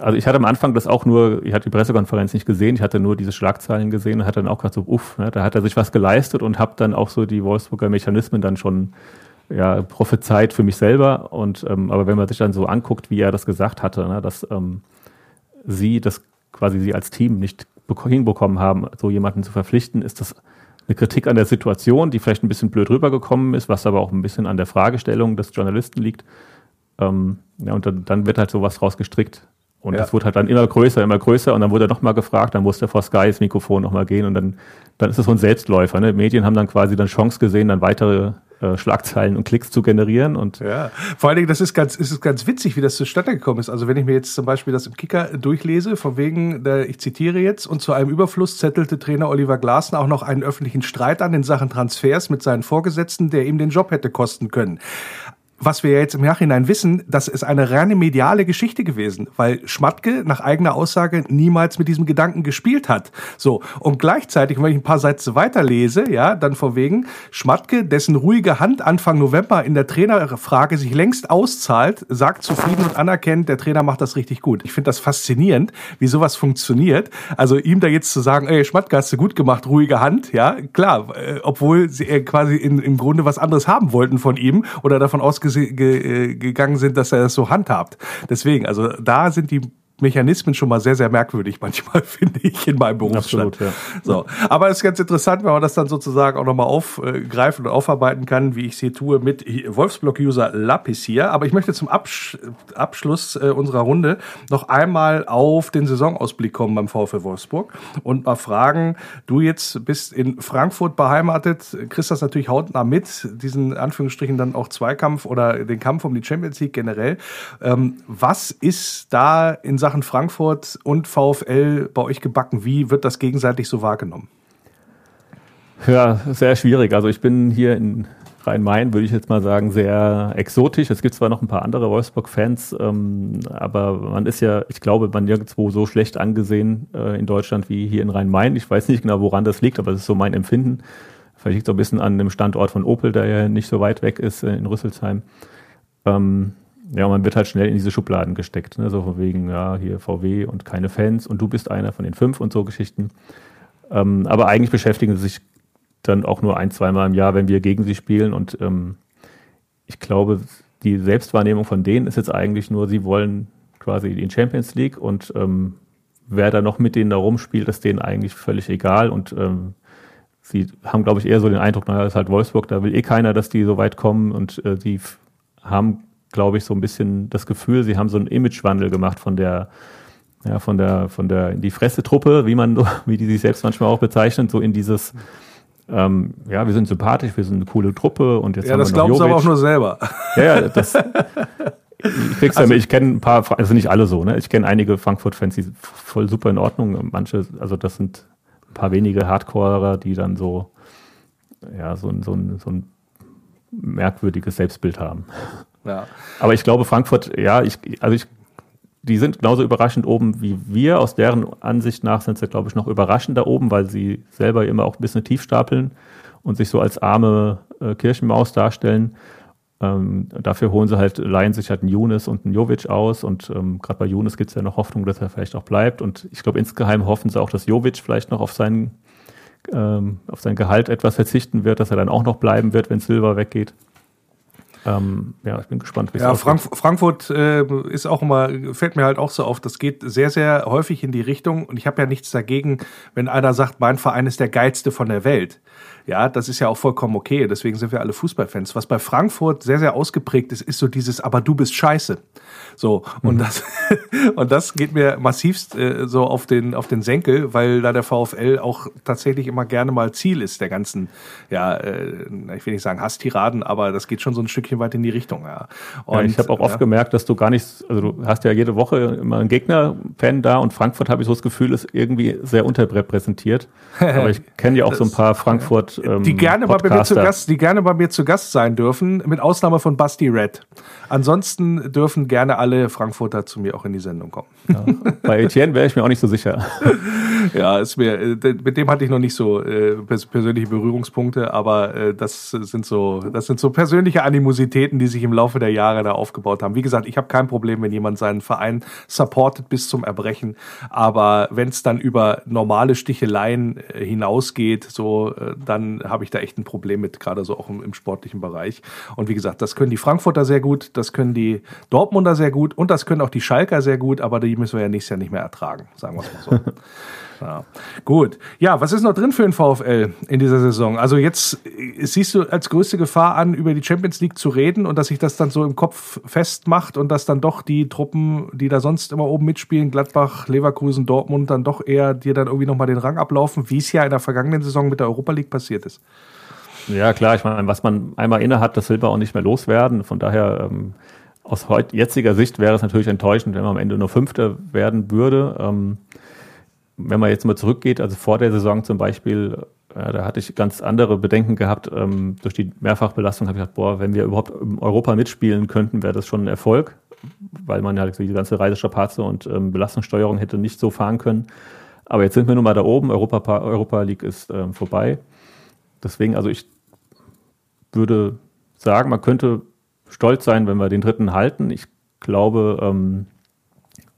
also ich hatte am Anfang das auch nur, ich hatte die Pressekonferenz nicht gesehen, ich hatte nur diese Schlagzeilen gesehen und hatte dann auch gerade so, uff, ne, da hat er sich was geleistet und habe dann auch so die Wolfsburger Mechanismen dann schon ja, prophezeit für mich selber. Und ähm, aber wenn man sich dann so anguckt, wie er das gesagt hatte, ne, dass ähm, sie das quasi sie als Team nicht hinbekommen haben, so jemanden zu verpflichten, ist das eine Kritik an der Situation, die vielleicht ein bisschen blöd rübergekommen ist, was aber auch ein bisschen an der Fragestellung des Journalisten liegt. Ähm, ja, und dann, dann wird halt sowas rausgestrickt. Und
Ja.
das wurde halt dann immer größer, immer größer. Und dann wurde er nochmal gefragt, dann musste vor Sky das Mikrofon nochmal gehen. Und dann, dann ist es so ein Selbstläufer. Ne? Medien haben dann quasi dann Chance gesehen, dann weitere äh, Schlagzeilen und Klicks zu generieren. Und
Ja, vor allen Dingen, das ist ganz, ist es ganz witzig, wie das zustande gekommen ist. Also wenn ich mir jetzt zum Beispiel das im Kicker durchlese, von wegen, ich zitiere jetzt, und zu einem Überfluss zettelte Trainer Oliver Glasner auch noch einen öffentlichen Streit an in Sachen Transfers mit seinen Vorgesetzten, der ihm den Job hätte kosten können. Was wir jetzt im Nachhinein wissen, das ist eine reine mediale Geschichte gewesen, weil Schmatke nach eigener Aussage niemals mit diesem Gedanken gespielt hat. So. Und gleichzeitig, wenn ich ein paar Sätze weiterlese, ja, dann vor wegen Schmatke, dessen ruhige Hand Anfang November in der Trainerfrage sich längst auszahlt, sagt zufrieden und anerkennt, der Trainer macht das richtig gut. Ich finde das faszinierend, wie sowas funktioniert. Also ihm da jetzt zu sagen, ey, Schmatke, hast du gut gemacht, ruhige Hand, ja, klar, äh, obwohl sie äh, quasi in, im Grunde was anderes haben wollten von ihm oder davon ausgegangen ge, gegangen sind, dass er das so handhabt. Deswegen, also da sind die Mechanismen schon mal sehr, sehr merkwürdig manchmal, finde ich, in meinem Berufsstand.
Absolut, ja.
So. Aber es ist ganz interessant, wenn man das dann sozusagen auch nochmal aufgreifen und aufarbeiten kann, wie ich sie tue, mit Wolfsblock-User Lapis hier. Aber ich möchte zum Absch Abschluss äh, unserer Runde noch einmal auf den Saisonausblick kommen beim VfL Wolfsburg und mal fragen, du jetzt bist in Frankfurt beheimatet, kriegst das natürlich hautnah mit, diesen Anführungsstrichen dann auch Zweikampf oder den Kampf um die Champions League generell. Ähm, was ist da in Sachen Frankfurt und VfL bei euch gebacken? Wie wird das gegenseitig so wahrgenommen?
Ja, sehr schwierig. Also ich bin hier in Rhein-Main, würde ich jetzt mal sagen, sehr exotisch. Es gibt zwar noch ein paar andere Wolfsburg-Fans, ähm, aber man ist ja, ich glaube, man nirgendwo so schlecht angesehen äh, in Deutschland wie hier in Rhein-Main. Ich weiß nicht genau, woran das liegt, aber das ist so mein Empfinden. Vielleicht liegt es auch ein bisschen an dem Standort von Opel, der ja nicht so weit weg ist äh, in Rüsselsheim. Ähm, ja, man wird halt schnell in diese Schubladen gesteckt. Ne? So von wegen, ja, hier VW und keine Fans und du bist einer von den fünf und so Geschichten. Ähm, aber eigentlich beschäftigen sie sich dann auch nur ein, zweimal im Jahr, wenn wir gegen sie spielen. Und ähm, ich glaube, die Selbstwahrnehmung von denen ist jetzt eigentlich nur, sie wollen quasi die Champions League und ähm, wer da noch mit denen da rumspielt, ist denen eigentlich völlig egal. Und ähm, sie haben, glaube ich, eher so den Eindruck, naja, ist halt Wolfsburg, da will eh keiner, dass die so weit kommen. Und äh, sie f- haben, glaube ich, so ein bisschen das Gefühl, sie haben so einen Imagewandel gemacht von der ja, von der, von der, in die Fresse-Truppe, wie man, wie die sich selbst manchmal auch bezeichnen, so in dieses, ähm, ja, wir sind sympathisch, wir sind eine coole Truppe und jetzt
Ja,
haben
das
wir noch
glauben sie aber auch nur selber.
Ja, ja, das, ich krieg's ja mit, ich kenne ein paar, also nicht alle so, ne, ich kenne einige Frankfurt-Fans, die sind voll super in Ordnung, manche, also das sind ein paar wenige Hardcorer, die dann so, ja, so so ein, so ein merkwürdiges Selbstbild haben.
Ja.
Aber ich glaube, Frankfurt, ja, ich, also ich, die sind genauso überraschend oben wie wir. Aus deren Ansicht nach sind sie, glaube ich, noch überraschender oben, weil sie selber immer auch ein bisschen tief stapeln und sich so als arme äh, Kirchenmaus darstellen. Ähm, dafür holen sie halt, leihen sich halt einen Younes und einen Jovic aus und ähm, gerade bei Younes gibt es ja noch Hoffnung, dass er vielleicht auch bleibt. Und ich glaube, insgeheim hoffen sie auch, dass Jovic vielleicht noch auf seinen ähm, auf sein Gehalt etwas verzichten wird, dass er dann auch noch bleiben wird, wenn Silva weggeht. Ähm, ja, ich bin gespannt, wie es
Ja. Frank Frankfurt äh, ist auch immer, fällt mir halt auch so auf, das geht sehr, sehr häufig in die Richtung und ich habe ja nichts dagegen, wenn einer sagt, mein Verein ist der geilste von der Welt. Ja, das ist ja auch vollkommen okay, deswegen sind wir alle Fußballfans. Was bei Frankfurt sehr, sehr ausgeprägt ist, ist so dieses, aber du bist scheiße. So, und das, und das geht mir massivst äh, so auf den, auf den Senkel, weil da der VfL auch tatsächlich immer gerne mal Ziel ist der ganzen, ja, äh, ich will nicht sagen Hasstiraden, aber das geht schon so ein Stückchen weit in die Richtung, ja.
Ja, ich habe auch oft
ja.
gemerkt, dass du gar nicht, also du hast ja jede Woche immer einen Gegner-Fan da und Frankfurt habe ich so das Gefühl, ist irgendwie sehr unterrepräsentiert. Aber ich kenne ja auch so ein paar Frankfurt.
Ähm, die, gerne bei mir zu Gast, die gerne bei mir zu Gast sein dürfen, mit Ausnahme von Basti Red. Ansonsten dürfen gerne alle Frankfurter zu mir auch in die Sendung kommen.
Ja. Bei Etienne wäre ich mir auch nicht so sicher.
ja, ist mir, äh, mit dem hatte ich noch nicht so äh, persönliche Berührungspunkte, aber äh, das sind so, das sind so persönliche Animositäten, die sich im Laufe der Jahre da aufgebaut haben. Wie gesagt, ich habe kein Problem, wenn jemand seinen Verein supportet bis zum Erbrechen, aber wenn es dann über normale Sticheleien äh, hinausgeht, so äh, dann habe ich da echt ein Problem mit, gerade so auch im, im sportlichen Bereich. Und wie gesagt, das können die Frankfurter sehr gut, das können die Dortmunder sehr gut und das können auch die Schalker sehr gut, aber die müssen wir ja nächstes Jahr nicht mehr ertragen, sagen wir es mal so. Ja. Gut. Ja, was ist noch drin für den VfL in dieser Saison? Also jetzt äh, siehst du als größte Gefahr an, über die Champions League zu reden und dass sich das dann so im Kopf festmacht und dass dann doch die Truppen, die da sonst immer oben mitspielen, Gladbach, Leverkusen, Dortmund, dann doch eher dir dann irgendwie nochmal den Rang ablaufen, wie es ja in der vergangenen Saison mit der Europa League passiert ist.
Ja, klar, ich meine, was man einmal inne hat, das will man auch nicht mehr loswerden. Von daher, ähm, aus heut, jetziger Sicht wäre es natürlich enttäuschend, wenn man am Ende nur Fünfter werden würde. Ähm, wenn man jetzt mal zurückgeht, also vor der Saison zum Beispiel, ja, da hatte ich ganz andere Bedenken gehabt. Ähm, durch die Mehrfachbelastung habe ich gedacht, boah, wenn wir überhaupt in Europa mitspielen könnten, wäre das schon ein Erfolg, weil man halt die ganze Reisestrapaze und ähm, Belastungssteuerung hätte nicht so fahren können. Aber jetzt sind wir nun mal da oben, Europa, Europa League ist ähm, vorbei. Deswegen, also ich würde sagen, man könnte stolz sein, wenn wir den dritten halten. Ich glaube, ähm,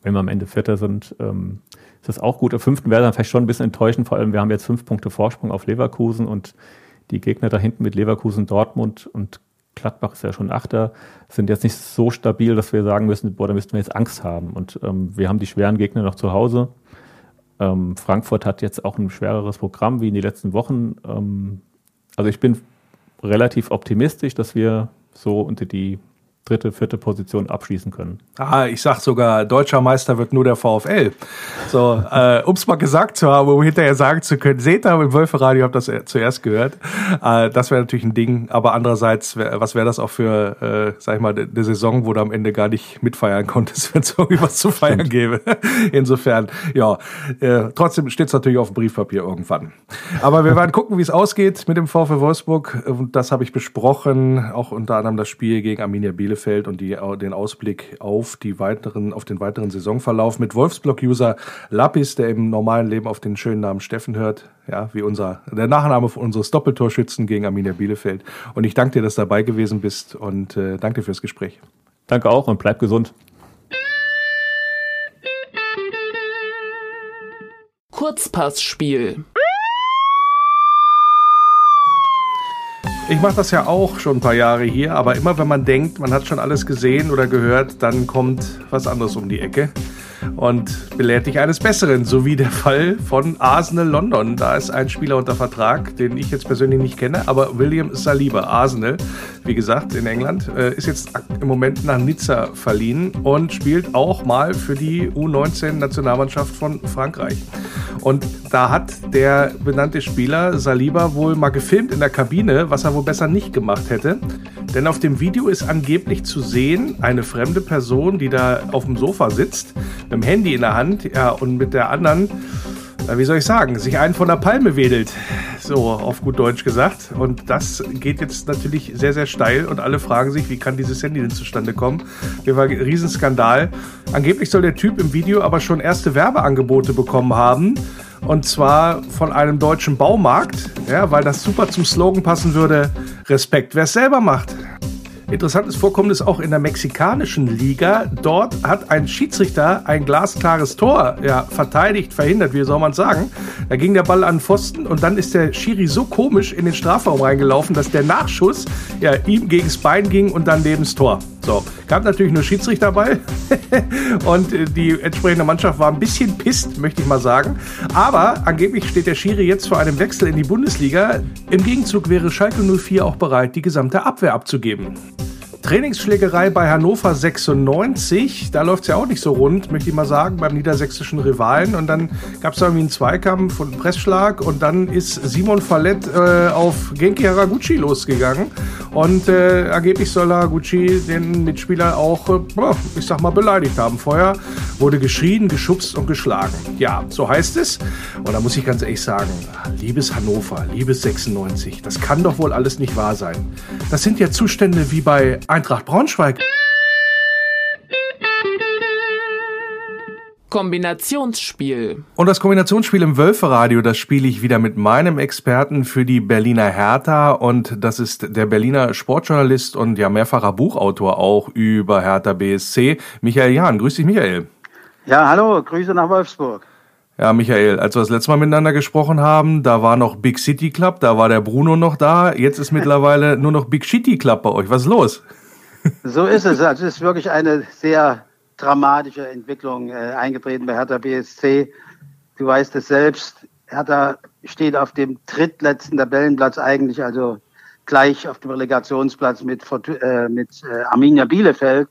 wenn wir am Ende Vierter sind, ähm, ist das auch gut. Der fünften wäre dann vielleicht schon ein bisschen enttäuschend. Vor allem, wir haben jetzt fünf Punkte Vorsprung auf Leverkusen und die Gegner da hinten mit Leverkusen, Dortmund und Gladbach ist ja schon Achter, sind jetzt nicht so stabil, dass wir sagen müssen, boah, da müssten wir jetzt Angst haben. Und ähm, wir haben die schweren Gegner noch zu Hause. Ähm, Frankfurt hat jetzt auch ein schwereres Programm wie in den letzten Wochen. Ähm, also ich bin relativ optimistisch, dass wir so unter die dritte, vierte Position abschließen können.
Ah, ich sag sogar, deutscher Meister wird nur der VfL. So, äh, um es mal gesagt zu haben, um hinterher sagen zu können, seht ihr, im Wölferadio habt das zuerst gehört. Äh, das wäre natürlich ein Ding, aber andererseits, was wäre das auch für, äh, sag ich mal, eine Saison, wo du am Ende gar nicht mitfeiern konntest, wenn es irgendwie was zu feiern gäbe. Insofern, ja, äh, trotzdem steht es natürlich auf dem Briefpapier irgendwann. Aber wir werden gucken, wie es ausgeht mit dem VfL Wolfsburg. Und das habe ich besprochen, auch unter anderem das Spiel gegen Arminia Bielefeld Bielefeld und die, den Ausblick auf, die weiteren, auf den weiteren Saisonverlauf mit Wolfsblock-User Lapis, der im normalen Leben auf den schönen Namen Steffen hört. Ja, wie unser, der Nachname unseres Doppeltorschützen gegen Arminia Bielefeld. Und ich danke dir, dass du dabei gewesen bist und äh, danke dir fürs Gespräch.
Danke auch und bleib gesund.
Kurzpassspiel.
Ich mache das ja auch schon ein paar Jahre hier, aber immer wenn man denkt, man hat schon alles gesehen oder gehört, dann kommt was anderes um die Ecke und belehrt dich eines Besseren, so wie der Fall von Arsenal London. Da ist ein Spieler unter Vertrag, den ich jetzt persönlich nicht kenne, aber William Saliba, Arsenal, wie gesagt, in England, äh, ist jetzt im Moment nach Nizza verliehen und spielt auch mal für die U19-Nationalmannschaft von Frankreich. Und da hat der benannte Spieler Saliba wohl mal gefilmt in der Kabine, was er wohl besser nicht gemacht hätte. Denn auf dem Video ist angeblich zu sehen eine fremde Person, die da auf dem Sofa sitzt, mit dem Handy in der Hand ja, und mit der anderen, wie soll ich sagen, sich einen von der Palme wedelt. So auf gut Deutsch gesagt. Und das geht jetzt natürlich sehr, sehr steil und alle fragen sich, wie kann dieses Handy denn zustande kommen? Wir war ein Riesenskandal. Angeblich soll der Typ im Video aber schon erste Werbeangebote bekommen haben. Und zwar von einem deutschen Baumarkt, ja, weil das super zum Slogan passen würde: Respekt, wer es selber macht. Interessantes Vorkommnis auch in der mexikanischen Liga. Dort hat ein Schiedsrichter ein glasklares Tor ja, verteidigt, verhindert, wie soll man sagen. Da ging der Ball an den Pfosten und dann ist der Schiri so komisch in den Strafraum reingelaufen, dass der Nachschuss ja, ihm gegens Bein ging und dann neben das Tor. So, gab natürlich nur Schiedsrichter dabei und äh, die entsprechende Mannschaft war ein bisschen pisst, möchte ich mal sagen. Aber angeblich steht der Schiri jetzt vor einem Wechsel in die Bundesliga. Im Gegenzug wäre Schalke 04 auch bereit, die gesamte Abwehr abzugeben. Trainingsschlägerei bei Hannover 96. Da läuft es ja auch nicht so rund, möchte ich mal sagen, beim niedersächsischen Rivalen. Und dann gab es irgendwie einen Zweikampf und einen Pressschlag. Und dann ist Simon Fallett äh, auf Genki Haraguchi losgegangen. Und äh, angeblich soll Gucci den Mitspieler auch, äh, ich sag mal, beleidigt haben. Vorher wurde geschrien, geschubst und geschlagen. Ja, so heißt es. Und da muss ich ganz ehrlich sagen, liebes Hannover, liebes 96, das kann doch wohl alles nicht wahr sein. Das sind ja Zustände wie bei Eintracht Braunschweig.
Kombinationsspiel.
Und das Kombinationsspiel im Wölferadio, das spiele ich wieder mit meinem Experten für die Berliner Hertha und das ist der Berliner Sportjournalist und ja mehrfacher Buchautor auch über Hertha BSC, Michael Jahn. Grüß dich, Michael.
Ja, hallo, Grüße nach Wolfsburg.
Ja, Michael, als wir das letzte Mal miteinander gesprochen haben, da war noch Big City Club, da war der Bruno noch da, jetzt ist mittlerweile nur noch Big City Club bei euch. Was ist los?
So ist es. Also es ist wirklich eine sehr dramatische Entwicklung äh, eingetreten bei Hertha BSC. Du weißt es selbst, Hertha steht auf dem drittletzten Tabellenplatz eigentlich, also gleich auf dem Relegationsplatz mit, äh, mit äh, Arminia Bielefeld,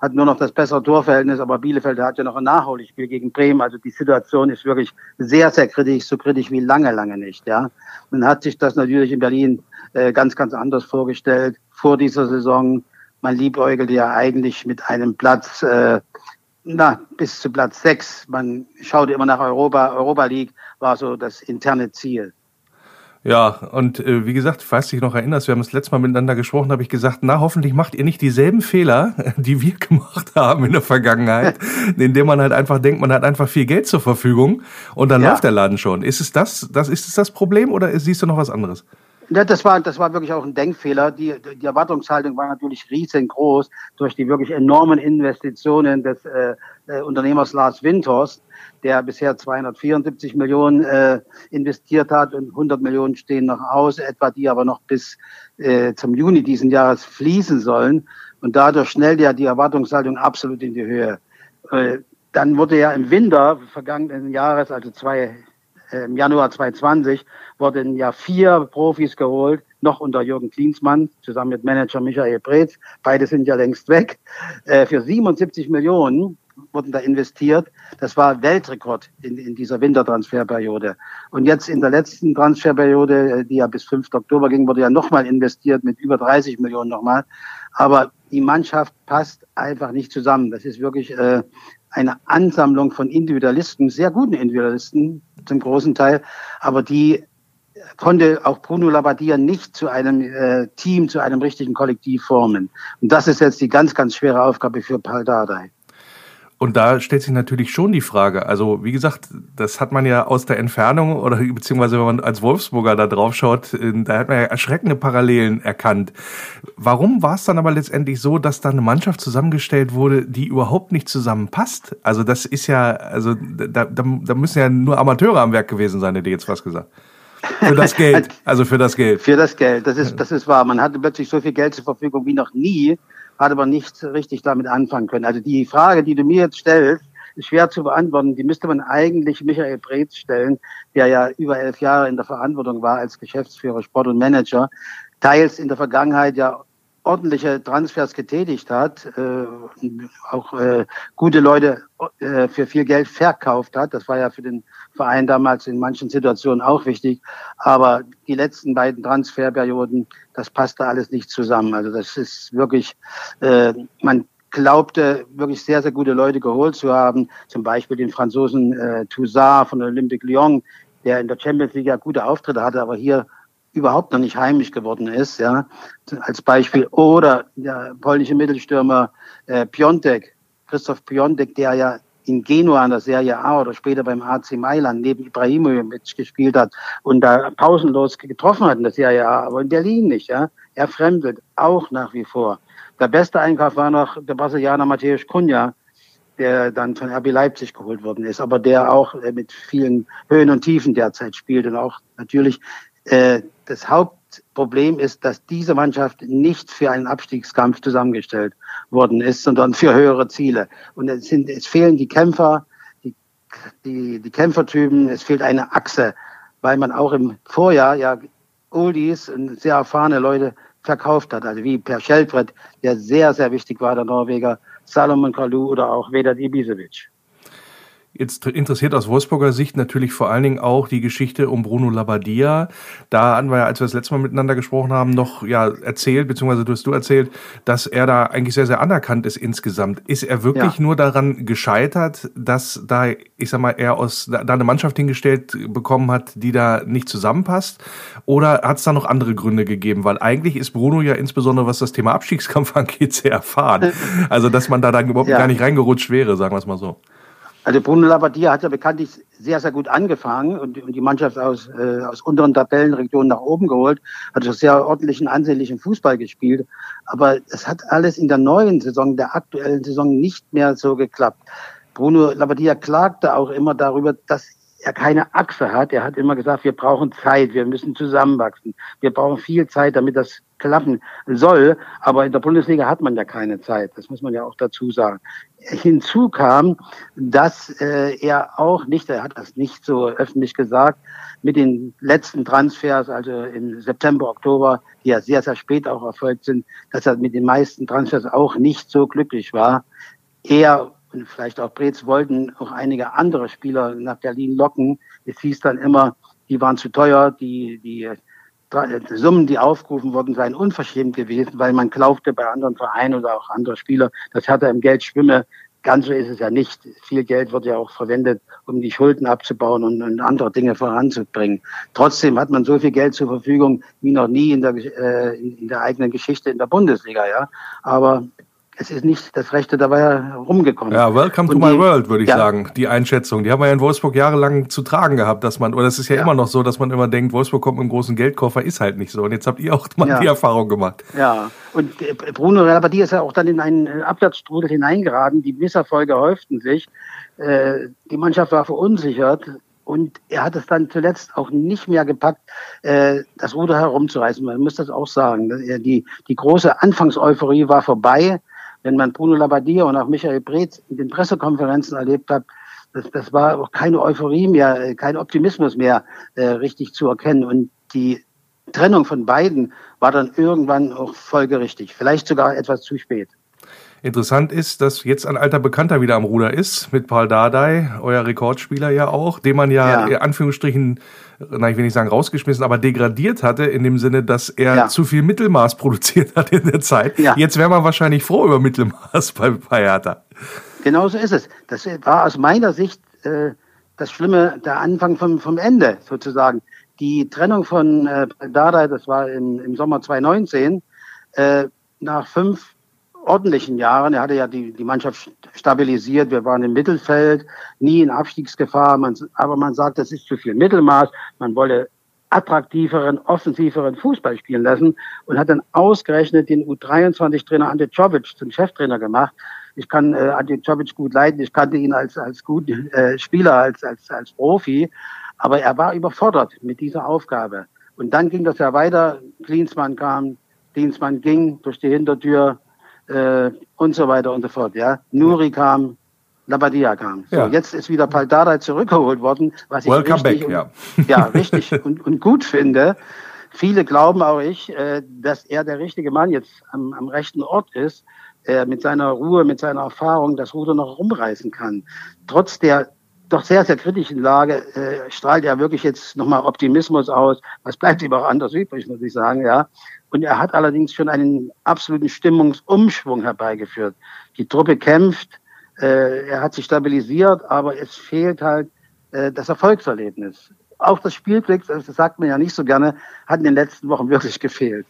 hat nur noch das bessere Torverhältnis, aber Bielefeld hat ja noch ein Nachholspiel gegen Bremen. Also die Situation ist wirklich sehr, sehr kritisch, so kritisch wie lange, lange nicht. Ja, Man hat sich das natürlich in Berlin äh, ganz, ganz anders vorgestellt vor dieser Saison man liebäugelt ja eigentlich mit einem Platz, äh, na, bis zu Platz sechs. Man schaut immer nach Europa. Europa League war so das interne Ziel.
Ja, und äh, wie gesagt, falls du dich noch erinnerst, wir haben das letzte Mal miteinander gesprochen, habe ich gesagt, na, hoffentlich macht ihr nicht dieselben Fehler, die wir gemacht haben in der Vergangenheit, indem man halt einfach denkt, man hat einfach viel Geld zur Verfügung und dann ja. läuft der Laden schon. Ist es das, das, ist es das Problem oder siehst du noch was anderes?
Ja, das war, das war wirklich auch ein Denkfehler. Die, die Erwartungshaltung war natürlich riesengroß durch die wirklich enormen Investitionen des äh, äh, Unternehmers Lars Winters, der bisher 274 Millionen äh, investiert hat und 100 Millionen stehen noch aus, etwa die aber noch bis äh, zum Juni diesen Jahres fließen sollen. Und dadurch schnellt ja die Erwartungshaltung absolut in die Höhe. Äh, dann wurde ja im Winter vergangenen Jahres, also zwei im Januar 2020 wurden ja vier Profis geholt, noch unter Jürgen Klinsmann, zusammen mit Manager Michael Preetz. Beide sind ja längst weg. Äh, für 77 Millionen wurden da investiert. Das war Weltrekord in, in dieser Wintertransferperiode. Und jetzt in der letzten Transferperiode, äh, die ja bis 5. Oktober ging, wurde ja nochmal investiert mit über 30 Millionen nochmal. Aber die Mannschaft passt einfach nicht zusammen. Das ist wirklich äh, eine Ansammlung von Individualisten, sehr guten Individualisten zum großen Teil, aber die konnte auch Bruno Labbadia nicht zu einem äh, Team, zu einem richtigen Kollektiv formen. Und das ist jetzt die ganz, ganz schwere Aufgabe für Paul Dardai.
Und da stellt sich natürlich schon die Frage, also wie gesagt, das hat man ja aus der Entfernung oder beziehungsweise wenn man als Wolfsburger da drauf schaut, äh, da hat man ja erschreckende Parallelen erkannt. Warum war es dann aber letztendlich so, dass da eine Mannschaft zusammengestellt wurde, die überhaupt nicht zusammenpasst? Also das ist ja, also da, da, da müssen ja nur Amateure am Werk gewesen sein, hätte ich jetzt was gesagt. Für das Geld, also für das Geld.
Für das Geld, das ist, das ist wahr. Man hatte plötzlich so viel Geld zur Verfügung wie noch nie hat aber nicht richtig damit anfangen können. Also die Frage, die du mir jetzt stellst, ist schwer zu beantworten. Die müsste man eigentlich Michael Breetz stellen, der ja über elf Jahre in der Verantwortung war als Geschäftsführer, Sport und Manager, teils in der Vergangenheit ja ordentliche Transfers getätigt hat, äh, auch äh, gute Leute äh, für viel Geld verkauft hat. Das war ja für den Verein damals in manchen Situationen auch wichtig. Aber die letzten beiden Transferperioden, das passte alles nicht zusammen. Also das ist wirklich, äh, man glaubte, wirklich sehr, sehr gute Leute geholt zu haben. Zum Beispiel den Franzosen äh, Toussaint von Olympique Lyon, der in der Champions League ja gute Auftritte hatte, aber hier überhaupt noch nicht heimisch geworden ist, ja, als Beispiel. Oder der polnische Mittelstürmer äh, Piontek, Christoph Piontek, der ja in Genua in der Serie A oder später beim AC Mailand neben Ibrahimovic gespielt hat und da pausenlos getroffen hat in der Serie A, aber in Berlin nicht, ja. Er fremdelt auch nach wie vor. Der beste Einkauf war noch der Brasilianer Matthäus Cunha, der dann von RB Leipzig geholt worden ist, aber der auch äh, mit vielen Höhen und Tiefen derzeit spielt und auch natürlich äh, das Hauptproblem ist, dass diese Mannschaft nicht für einen Abstiegskampf zusammengestellt worden ist, sondern für höhere Ziele. Und es, sind, es fehlen die Kämpfer, die, die, die Kämpfertypen, es fehlt eine Achse, weil man auch im Vorjahr ja Oldies und sehr erfahrene Leute verkauft hat, also wie Per Schelfred, der sehr, sehr wichtig war, der Norweger, Salomon Kalou oder auch Vedat Ibisevic.
Jetzt interessiert aus Wolfsburger Sicht natürlich vor allen Dingen auch die Geschichte um Bruno Labbadia. Da hatten wir ja, als wir das letzte Mal miteinander gesprochen haben, noch ja erzählt, beziehungsweise du hast du erzählt, dass er da eigentlich sehr, sehr anerkannt ist insgesamt. Ist er wirklich ja. nur daran gescheitert, dass da, ich sag mal, er aus da eine Mannschaft hingestellt bekommen hat, die da nicht zusammenpasst? Oder hat es da noch andere Gründe gegeben? Weil eigentlich ist Bruno ja insbesondere, was das Thema Abstiegskampf angeht, sehr erfahren. Also, dass man da dann überhaupt ja. gar nicht reingerutscht wäre, sagen wir es mal so.
Also Bruno Labbadia hat ja bekanntlich sehr, sehr gut angefangen und, und die Mannschaft aus, äh, aus unteren Tabellenregionen nach oben geholt, hat also sehr ordentlichen, ansehnlichen Fußball gespielt. Aber es hat alles in der neuen Saison, der aktuellen Saison nicht mehr so geklappt. Bruno Labbadia klagte auch immer darüber, dass er keine Achse hat. Er hat immer gesagt, wir brauchen Zeit, wir müssen zusammenwachsen. Wir brauchen viel Zeit, damit das klappen soll. Aber in der Bundesliga hat man ja keine Zeit. Das muss man ja auch dazu sagen. Hinzu kam, dass äh, er auch nicht, er hat das nicht so öffentlich gesagt, mit den letzten Transfers, also im September, Oktober, die ja sehr, sehr spät auch erfolgt sind, dass er mit den meisten Transfers auch nicht so glücklich war. Er und vielleicht auch Brez wollten auch einige andere Spieler nach Berlin locken. Es hieß dann immer, die waren zu teuer, die, die Summen, die aufgerufen wurden, seien unverschämt gewesen, weil man glaubte bei anderen Vereinen oder auch andere Spieler, dass Hertha im Geld schwimme. Ganz so ist es ja nicht. Viel Geld wird ja auch verwendet, um die Schulden abzubauen und, und andere Dinge voranzubringen. Trotzdem hat man so viel Geld zur Verfügung wie noch nie in der, äh, in der eigenen Geschichte in der Bundesliga. Ja, aber es ist nicht das Rechte dabei rumgekommen.
Ja, welcome to my world, würde ich ja. sagen. Die Einschätzung. Die haben wir ja in Wolfsburg jahrelang zu tragen gehabt, dass man, oder es ist ja, ja, immer noch so, dass man immer denkt, Wolfsburg kommt mit einem großen Geldkoffer, ist halt nicht so. Und jetzt habt ihr auch mal ja. die Erfahrung gemacht.
Ja, und äh, Bruno Labbadia ist ja auch dann in einen äh, Abwärtsstrudel hineingeraten. Die Misserfolge häuften sich. Äh, die Mannschaft war verunsichert. Und er hat es dann zuletzt auch nicht mehr gepackt, das Ruder herumzureißen. Man muss das auch sagen. Die, die große Anfangseuphorie war vorbei wenn man Bruno Labbadia und auch Michael Breetz in den Pressekonferenzen erlebt hat, das, das war auch keine Euphorie mehr, äh, kein Optimismus mehr äh, richtig zu erkennen. Und die Trennung von beiden war dann irgendwann auch folgerichtig, vielleicht sogar etwas zu spät.
Interessant ist, dass jetzt ein alter Bekannter wieder am Ruder ist, mit Paul Dardai, euer Rekordspieler ja auch, den man ja, ja. in Anführungsstrichen na, ich will nicht sagen rausgeschmissen, aber degradiert hatte, in dem Sinne, dass er ja. zu viel Mittelmaß produziert hat in der Zeit. Ja. Jetzt wäre man wahrscheinlich froh über Mittelmaß bei, bei Hertha.
Genau so ist es. Das war aus meiner Sicht äh, das Schlimme, der Anfang vom, vom Ende sozusagen. Die Trennung von äh, Dada, das war im, im Sommer 2019, äh, nach fünf ordentlichen Jahren. Er hatte ja die, die Mannschaft stabilisiert. Wir waren im Mittelfeld, nie in Abstiegsgefahr. Man, aber man sagt, das ist zu viel Mittelmaß. Man wolle attraktiveren, offensiveren Fußball spielen lassen und hat dann ausgerechnet den U23-Trainer Ante Czovic zum Cheftrainer gemacht. Ich kann äh, Ante Czovic gut leiden. Ich kannte ihn als, als guten äh, Spieler, als, als, als Profi. Aber er war überfordert mit dieser Aufgabe. Und dann ging das ja weiter. Klinsmann kam, Klinsmann ging durch die Hintertür äh, und so weiter und so fort. Ja, Nuri kam, Labadia kam. So, ja. Jetzt ist wieder Paldada zurückgeholt worden, was ich
Welcome richtig, back,
ja. Und, ja, richtig und, und gut finde. Viele glauben auch ich, äh, dass er der richtige Mann jetzt am, am rechten Ort ist, äh, mit seiner Ruhe, mit seiner Erfahrung das Ruder noch rumreißen kann. Trotz der doch sehr, sehr kritischen Lage äh, strahlt er wirklich jetzt nochmal Optimismus aus. Was bleibt ihm auch anders übrig, muss ich sagen, ja. Und er hat allerdings schon einen absoluten Stimmungsumschwung herbeigeführt. Die Truppe kämpft, äh, er hat sich stabilisiert, aber es fehlt halt äh, das Erfolgserlebnis. Auch das Spielglück, das sagt man ja nicht so gerne, hat in den letzten Wochen wirklich gefehlt.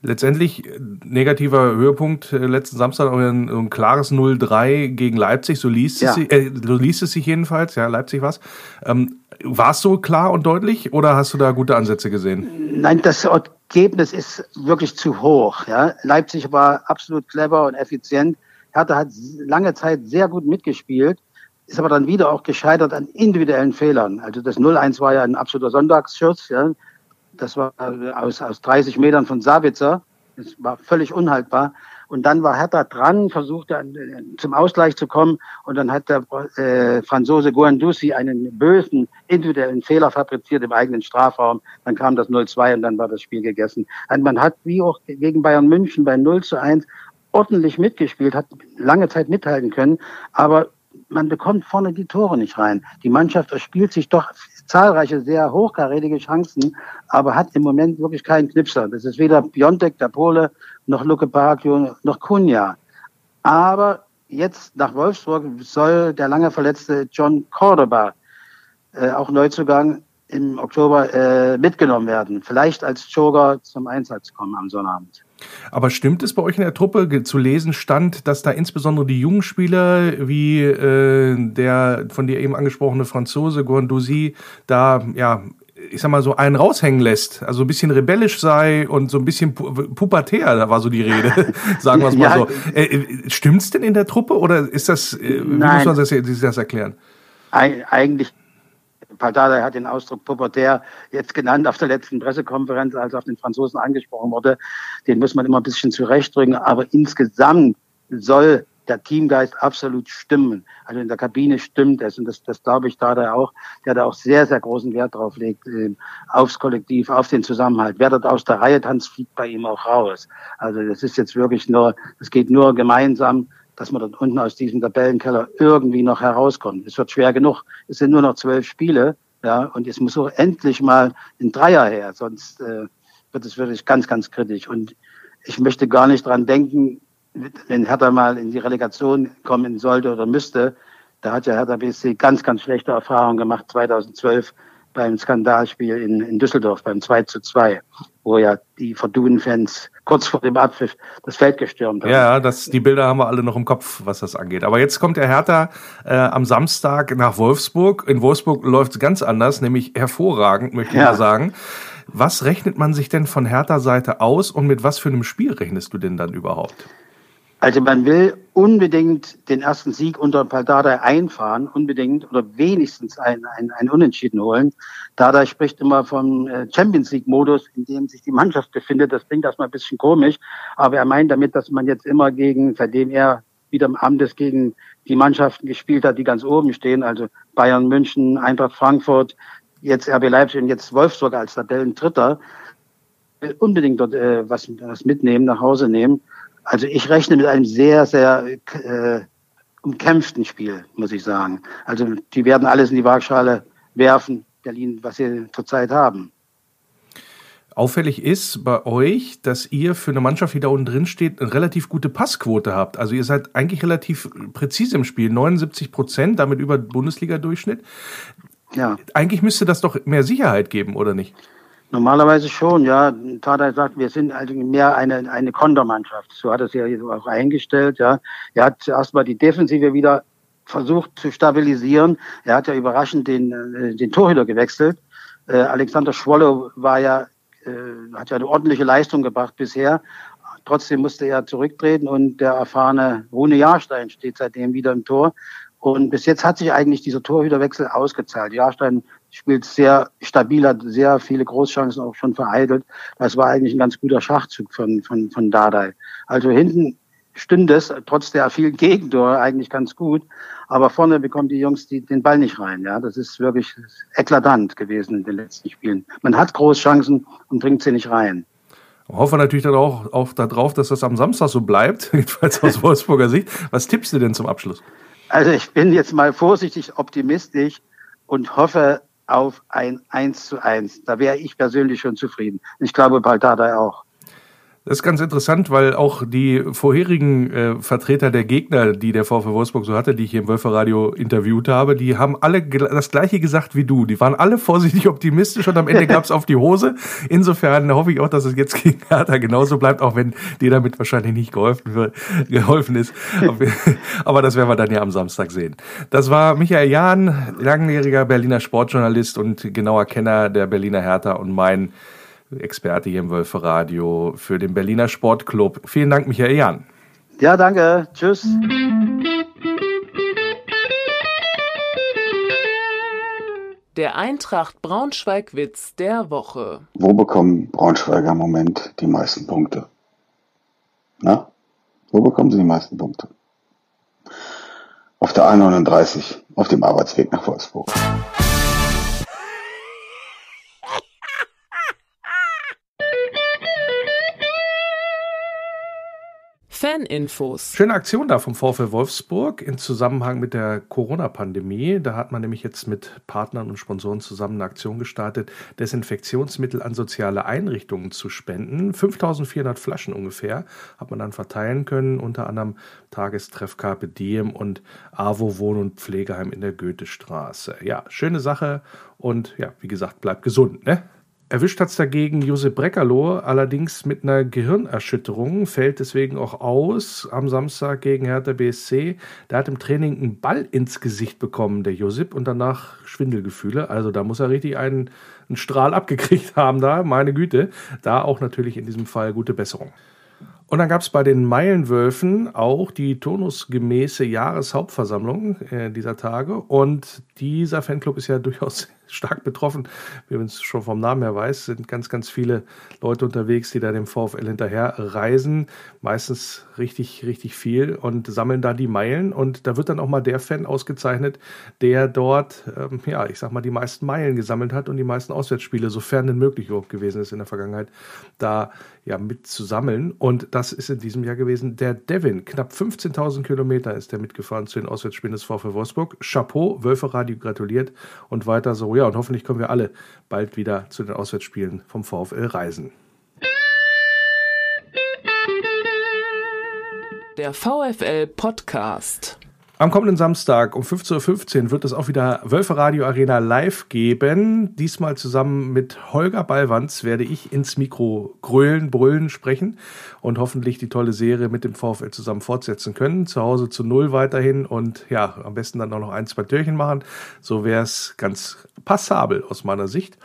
Letztendlich äh, negativer Höhepunkt äh, letzten Samstag ein, ein klares 0-3 gegen Leipzig, so liest, ja. es, äh, so liest es sich jedenfalls, ja, Leipzig was. Ähm, war es so klar und deutlich oder hast du da gute Ansätze gesehen?
Nein, das Ergebnis ist wirklich zu hoch. Ja. Leipzig war absolut clever und effizient. Hertha hat lange Zeit sehr gut mitgespielt, ist aber dann wieder auch gescheitert an individuellen Fehlern. Also das 0-1 war ja ein absoluter Sonntagsschuss. Ja. Das war aus, aus 30 Metern von Savitzer. Das war völlig unhaltbar. Und dann war Hertha dran, versuchte äh, zum Ausgleich zu kommen. Und dann hat der äh, Franzose Guendouzi einen bösen individuellen Fehler fabriziert im eigenen Strafraum. Dann kam das 0-2 und dann war das Spiel gegessen. Und man hat, wie auch gegen Bayern München bei 0 zu 1, ordentlich mitgespielt, hat lange Zeit mithalten können. Aber man bekommt vorne die Tore nicht rein. Die Mannschaft erspielt sich doch zahlreiche sehr hochkarätige Chancen, aber hat im Moment wirklich keinen Knipser. Das ist weder Piontek, der Pole, noch Luke Bacchio, noch Kunja. Aber jetzt nach Wolfsburg soll der lange verletzte John Cordoba, äh, auch Neuzugang, im Oktober äh, mitgenommen werden. Vielleicht als Joker zum Einsatz kommen am Sonnabend.
Aber stimmt es bei euch in der Truppe zu lesen stand, dass da insbesondere die jungen Spieler wie äh, der von dir eben angesprochene Franzose Guendouzi da ja ich sag mal so einen raushängen lässt, also ein bisschen rebellisch sei und so ein bisschen pu pubertär, da war so die Rede, sagen wir es mal ja, so. Äh, äh, stimmt's denn in der Truppe oder ist das, äh, wie muss man das, das erklären?
Eig eigentlich Paldada hat den Ausdruck pubertär jetzt genannt auf der letzten Pressekonferenz, als auf den Franzosen angesprochen wurde. Den muss man immer ein bisschen zurechtdrücken. Aber insgesamt soll der Teamgeist absolut stimmen. Also in der Kabine stimmt es. Und das, das glaube ich da auch, der da auch sehr, sehr großen Wert drauf legt, äh, aufs Kollektiv, auf den Zusammenhalt. Wer dort aus der Reihe tanzt, fliegt bei ihm auch raus. Also das ist jetzt wirklich nur, es geht nur gemeinsam dass man dort unten aus diesem Tabellenkeller irgendwie noch herauskommt. Es wird schwer genug. Es sind nur noch zwölf Spiele, ja, und es muss auch endlich mal ein Dreier her, sonst äh, wird es wirklich ganz, ganz kritisch. Und ich möchte gar nicht dran denken, wenn Hertha mal in die Relegation kommen sollte oder müsste. Da hat ja Hertha BSC ganz, ganz schlechte Erfahrungen gemacht 2012 beim Skandalspiel in, in Düsseldorf, beim 2 zu 2, wo ja die Verdun-Fans kurz vor dem Abpfiff das Feld gestürmt haben.
Ja, das, die Bilder haben wir alle noch im Kopf, was das angeht. Aber jetzt kommt der Hertha äh, am Samstag nach Wolfsburg. In Wolfsburg läuft es ganz anders, nämlich hervorragend, möchte ich ja. mal sagen. Was rechnet man sich denn von Hertha-Seite aus und mit was für einem Spiel rechnest du denn dann überhaupt?
Also man will unbedingt den ersten Sieg unter Paldada einfahren, unbedingt oder wenigstens ein, ein, ein Unentschieden holen. Dada spricht immer vom äh, Champions League-Modus, in dem sich die Mannschaft befindet. Das klingt erstmal ein bisschen komisch, aber er meint damit, dass man jetzt immer gegen, seitdem er wieder im Amtes gegen die Mannschaften gespielt hat, die ganz oben stehen, also Bayern München, Eintracht Frankfurt, jetzt RB Leipzig und jetzt Wolfsburg als Tabellendritter, will unbedingt dort äh, was, was mitnehmen, nach Hause nehmen. Also ich rechne mit einem sehr, sehr äh, umkämpften Spiel, muss ich sagen. Also die werden alles in die Waagschale werfen, Berlin, was sie zurzeit haben.
Auffällig ist bei euch, dass ihr für eine Mannschaft, die da unten drin steht, eine relativ gute Passquote habt. Also ihr seid eigentlich relativ präzise im Spiel, 79 Prozent, damit über Bundesliga-Durchschnitt. Ja. Eigentlich müsste das doch mehr Sicherheit geben, oder nicht?
Normalerweise schon, ja. Tada sagt, wir sind also mehr eine, eine Kontermannschaft. So hat er es ja auch eingestellt, ja. Er hat zuerst mal die Defensive wieder versucht zu stabilisieren. Er hat ja überraschend den, äh, den Torhüter gewechselt. Äh, Alexander Schwolle war ja, äh, hat ja eine ordentliche Leistung gebracht bisher. Trotzdem musste er zurücktreten und der erfahrene Rune Jahrstein steht seitdem wieder im Tor. Und bis jetzt hat sich eigentlich dieser Torhüterwechsel ausgezahlt. Jahrstein spielt sehr stabil, hat sehr viele Großchancen auch schon vereitelt. Das war eigentlich ein ganz guter Schachzug von, von, von Dardai. Also hinten stünde es, trotz der vielen Gegentore, eigentlich ganz gut. Aber vorne bekommen die Jungs die, den Ball nicht rein. Ja, das ist wirklich eklatant gewesen in den letzten Spielen. Man hat Großchancen und bringt sie nicht rein.
Hoffe natürlich dann auch, auch darauf, dass das am Samstag so bleibt, jedenfalls aus Wolfsburger Sicht. Was tippst du denn zum Abschluss?
Also ich bin jetzt mal vorsichtig optimistisch und hoffe auf ein 1 zu 1. Da wäre ich persönlich schon zufrieden. Ich glaube, Baldada auch.
Das ist ganz interessant, weil auch die vorherigen äh, Vertreter der Gegner, die der VfW Wolfsburg so hatte, die ich hier im Wölferradio interviewt habe, die haben alle das gleiche gesagt wie du. Die waren alle vorsichtig optimistisch und am Ende gab es auf die Hose. Insofern hoffe ich auch, dass es jetzt gegen Hertha genauso bleibt, auch wenn dir damit wahrscheinlich nicht geholfen, wird, geholfen ist. Aber das werden wir dann ja am Samstag sehen. Das war Michael Jahn, langjähriger Berliner Sportjournalist und genauer Kenner der Berliner Hertha und mein Experte hier im Wölfe Radio für den Berliner Sportclub. Vielen Dank, Michael Jan.
Ja, danke. Tschüss.
Der Eintracht Braunschweig-Witz der Woche.
Wo bekommen Braunschweiger im Moment die meisten Punkte? Na? Wo bekommen sie die meisten Punkte? Auf der A39, auf dem Arbeitsweg nach Wolfsburg.
Faninfos.
Schöne Aktion da vom VfL Wolfsburg in Zusammenhang mit der Corona-Pandemie. Da hat man nämlich jetzt mit Partnern und Sponsoren zusammen eine Aktion gestartet, Desinfektionsmittel an soziale Einrichtungen zu spenden. 5400 Flaschen ungefähr hat man dann verteilen können, unter anderem Tagestreff Carpe Diem und AWO Wohn- und Pflegeheim in der Goethestraße. Ja, schöne Sache und ja, wie gesagt, bleibt gesund, ne? Erwischt hat es dagegen Josep Breckerloh, allerdings mit einer Gehirnerschütterung, fällt deswegen auch aus am Samstag gegen Hertha BSC. Der hat im Training einen Ball ins Gesicht bekommen, der Josip, und danach Schwindelgefühle. Also da muss er richtig einen, einen Strahl abgekriegt haben da, meine Güte. Da auch natürlich in diesem Fall gute Besserung. Und dann gab es bei den Meilenwölfen auch die turnusgemäße Jahreshauptversammlung äh, dieser Tage. Und dieser Fanclub ist ja durchaus stark betroffen. Wie man es schon vom Namen her weiß, sind ganz, ganz viele Leute unterwegs, die da dem VfL hinterher reisen. Meistens richtig, richtig viel und sammeln da die Meilen. Und da wird dann auch mal der Fan ausgezeichnet, der dort, ähm, ja, ich sag mal, die meisten Meilen gesammelt hat und die meisten Auswärtsspiele, sofern denn möglich überhaupt gewesen ist in der Vergangenheit, da ja mit zu sammeln. Und das ist in diesem Jahr gewesen der Devin. Knapp 15.000 Kilometer ist er mitgefahren zu den Auswärtsspielen des VfL Wolfsburg. Chapeau, Wölferadio gratuliert und weiter so ja, und hoffentlich können wir alle bald wieder zu den Auswärtsspielen vom VfL reisen.
Der VfL Podcast.
Am kommenden Samstag um 15.15 Uhr wird es auch wieder Wölfe Radio Arena live geben. Diesmal zusammen mit Holger Ballwanz werde ich ins Mikro grölen, brüllen, sprechen und hoffentlich die tolle Serie mit dem VfL zusammen fortsetzen können. Zu Hause zu Null weiterhin und ja, am besten dann auch noch ein, zwei Türchen machen. So wäre es ganz passabel aus meiner Sicht.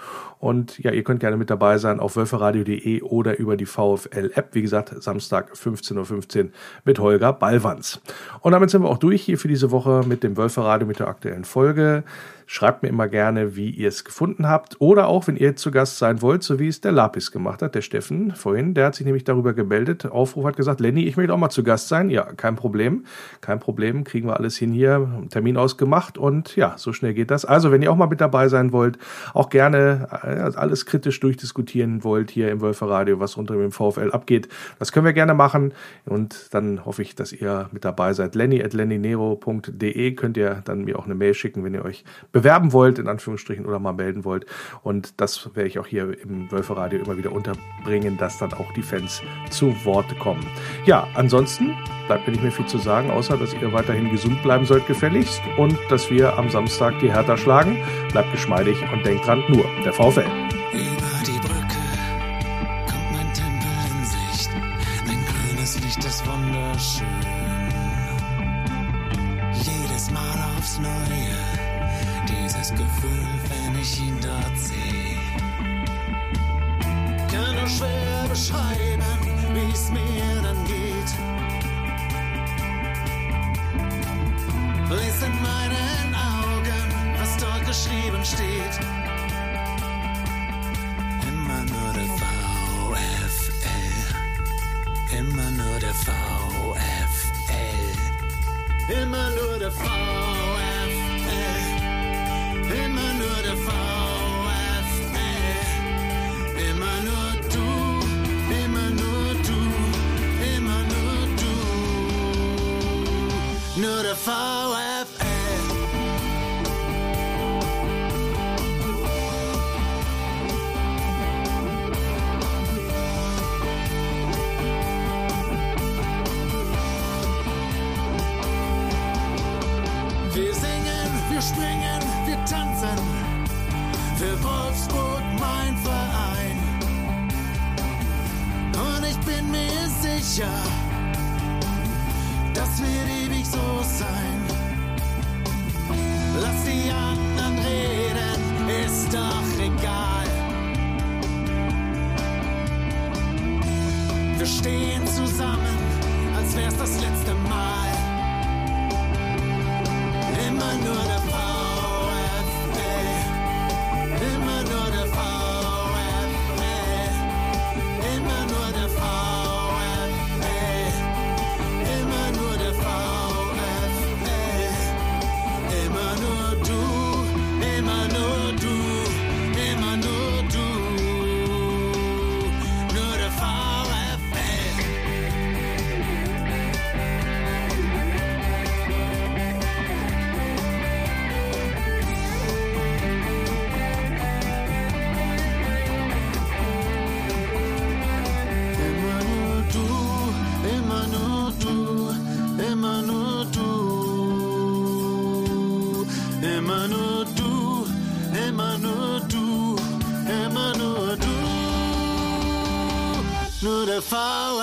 Und ja, ihr könnt gerne mit dabei sein auf wölferadio.de oder über die VfL-App. Wie gesagt, Samstag 15.15 Uhr mit Holger Ballwanz. Und damit sind wir auch durch hier für diese Woche mit dem Wölferadio mit der aktuellen Folge. Schreibt mir immer gerne, wie ihr es gefunden habt. Oder auch, wenn ihr zu Gast sein wollt, so wie es der Lapis gemacht hat, der Steffen vorhin. Der hat sich nämlich darüber gemeldet. Aufruf hat gesagt, Lenny, ich möchte auch mal zu Gast sein. Ja, kein Problem. Kein Problem. Kriegen wir alles hin hier. Termin ausgemacht. Und ja, so schnell geht das. Also, wenn ihr auch mal mit dabei sein wollt, auch gerne äh, alles kritisch durchdiskutieren wollt hier im Wölferradio, was unter dem VfL abgeht, das können wir gerne machen. Und dann hoffe ich, dass ihr mit dabei seid. Lenny at lennynero.de könnt ihr dann mir auch eine Mail schicken, wenn ihr euch bewerben wollt, in Anführungsstrichen, oder mal melden wollt. Und das werde ich auch hier im Wölferadio immer wieder unterbringen, dass dann auch die Fans zu Wort kommen. Ja, ansonsten bleibt mir nicht mehr viel zu sagen, außer dass ihr weiterhin gesund bleiben sollt, gefälligst, und dass wir am Samstag die Hertha schlagen. Bleibt geschmeidig und denkt dran, nur der VfL.
Über die Brücke kommt mein Tempel in Sicht. Ein grünes Licht ist wunderschön. Beschreiben, wie es mir dann geht. Lies in meinen Augen, was dort geschrieben steht. Immer nur der VfL. Immer nur der VfL. Immer nur der VfL. Du. Nur das the fall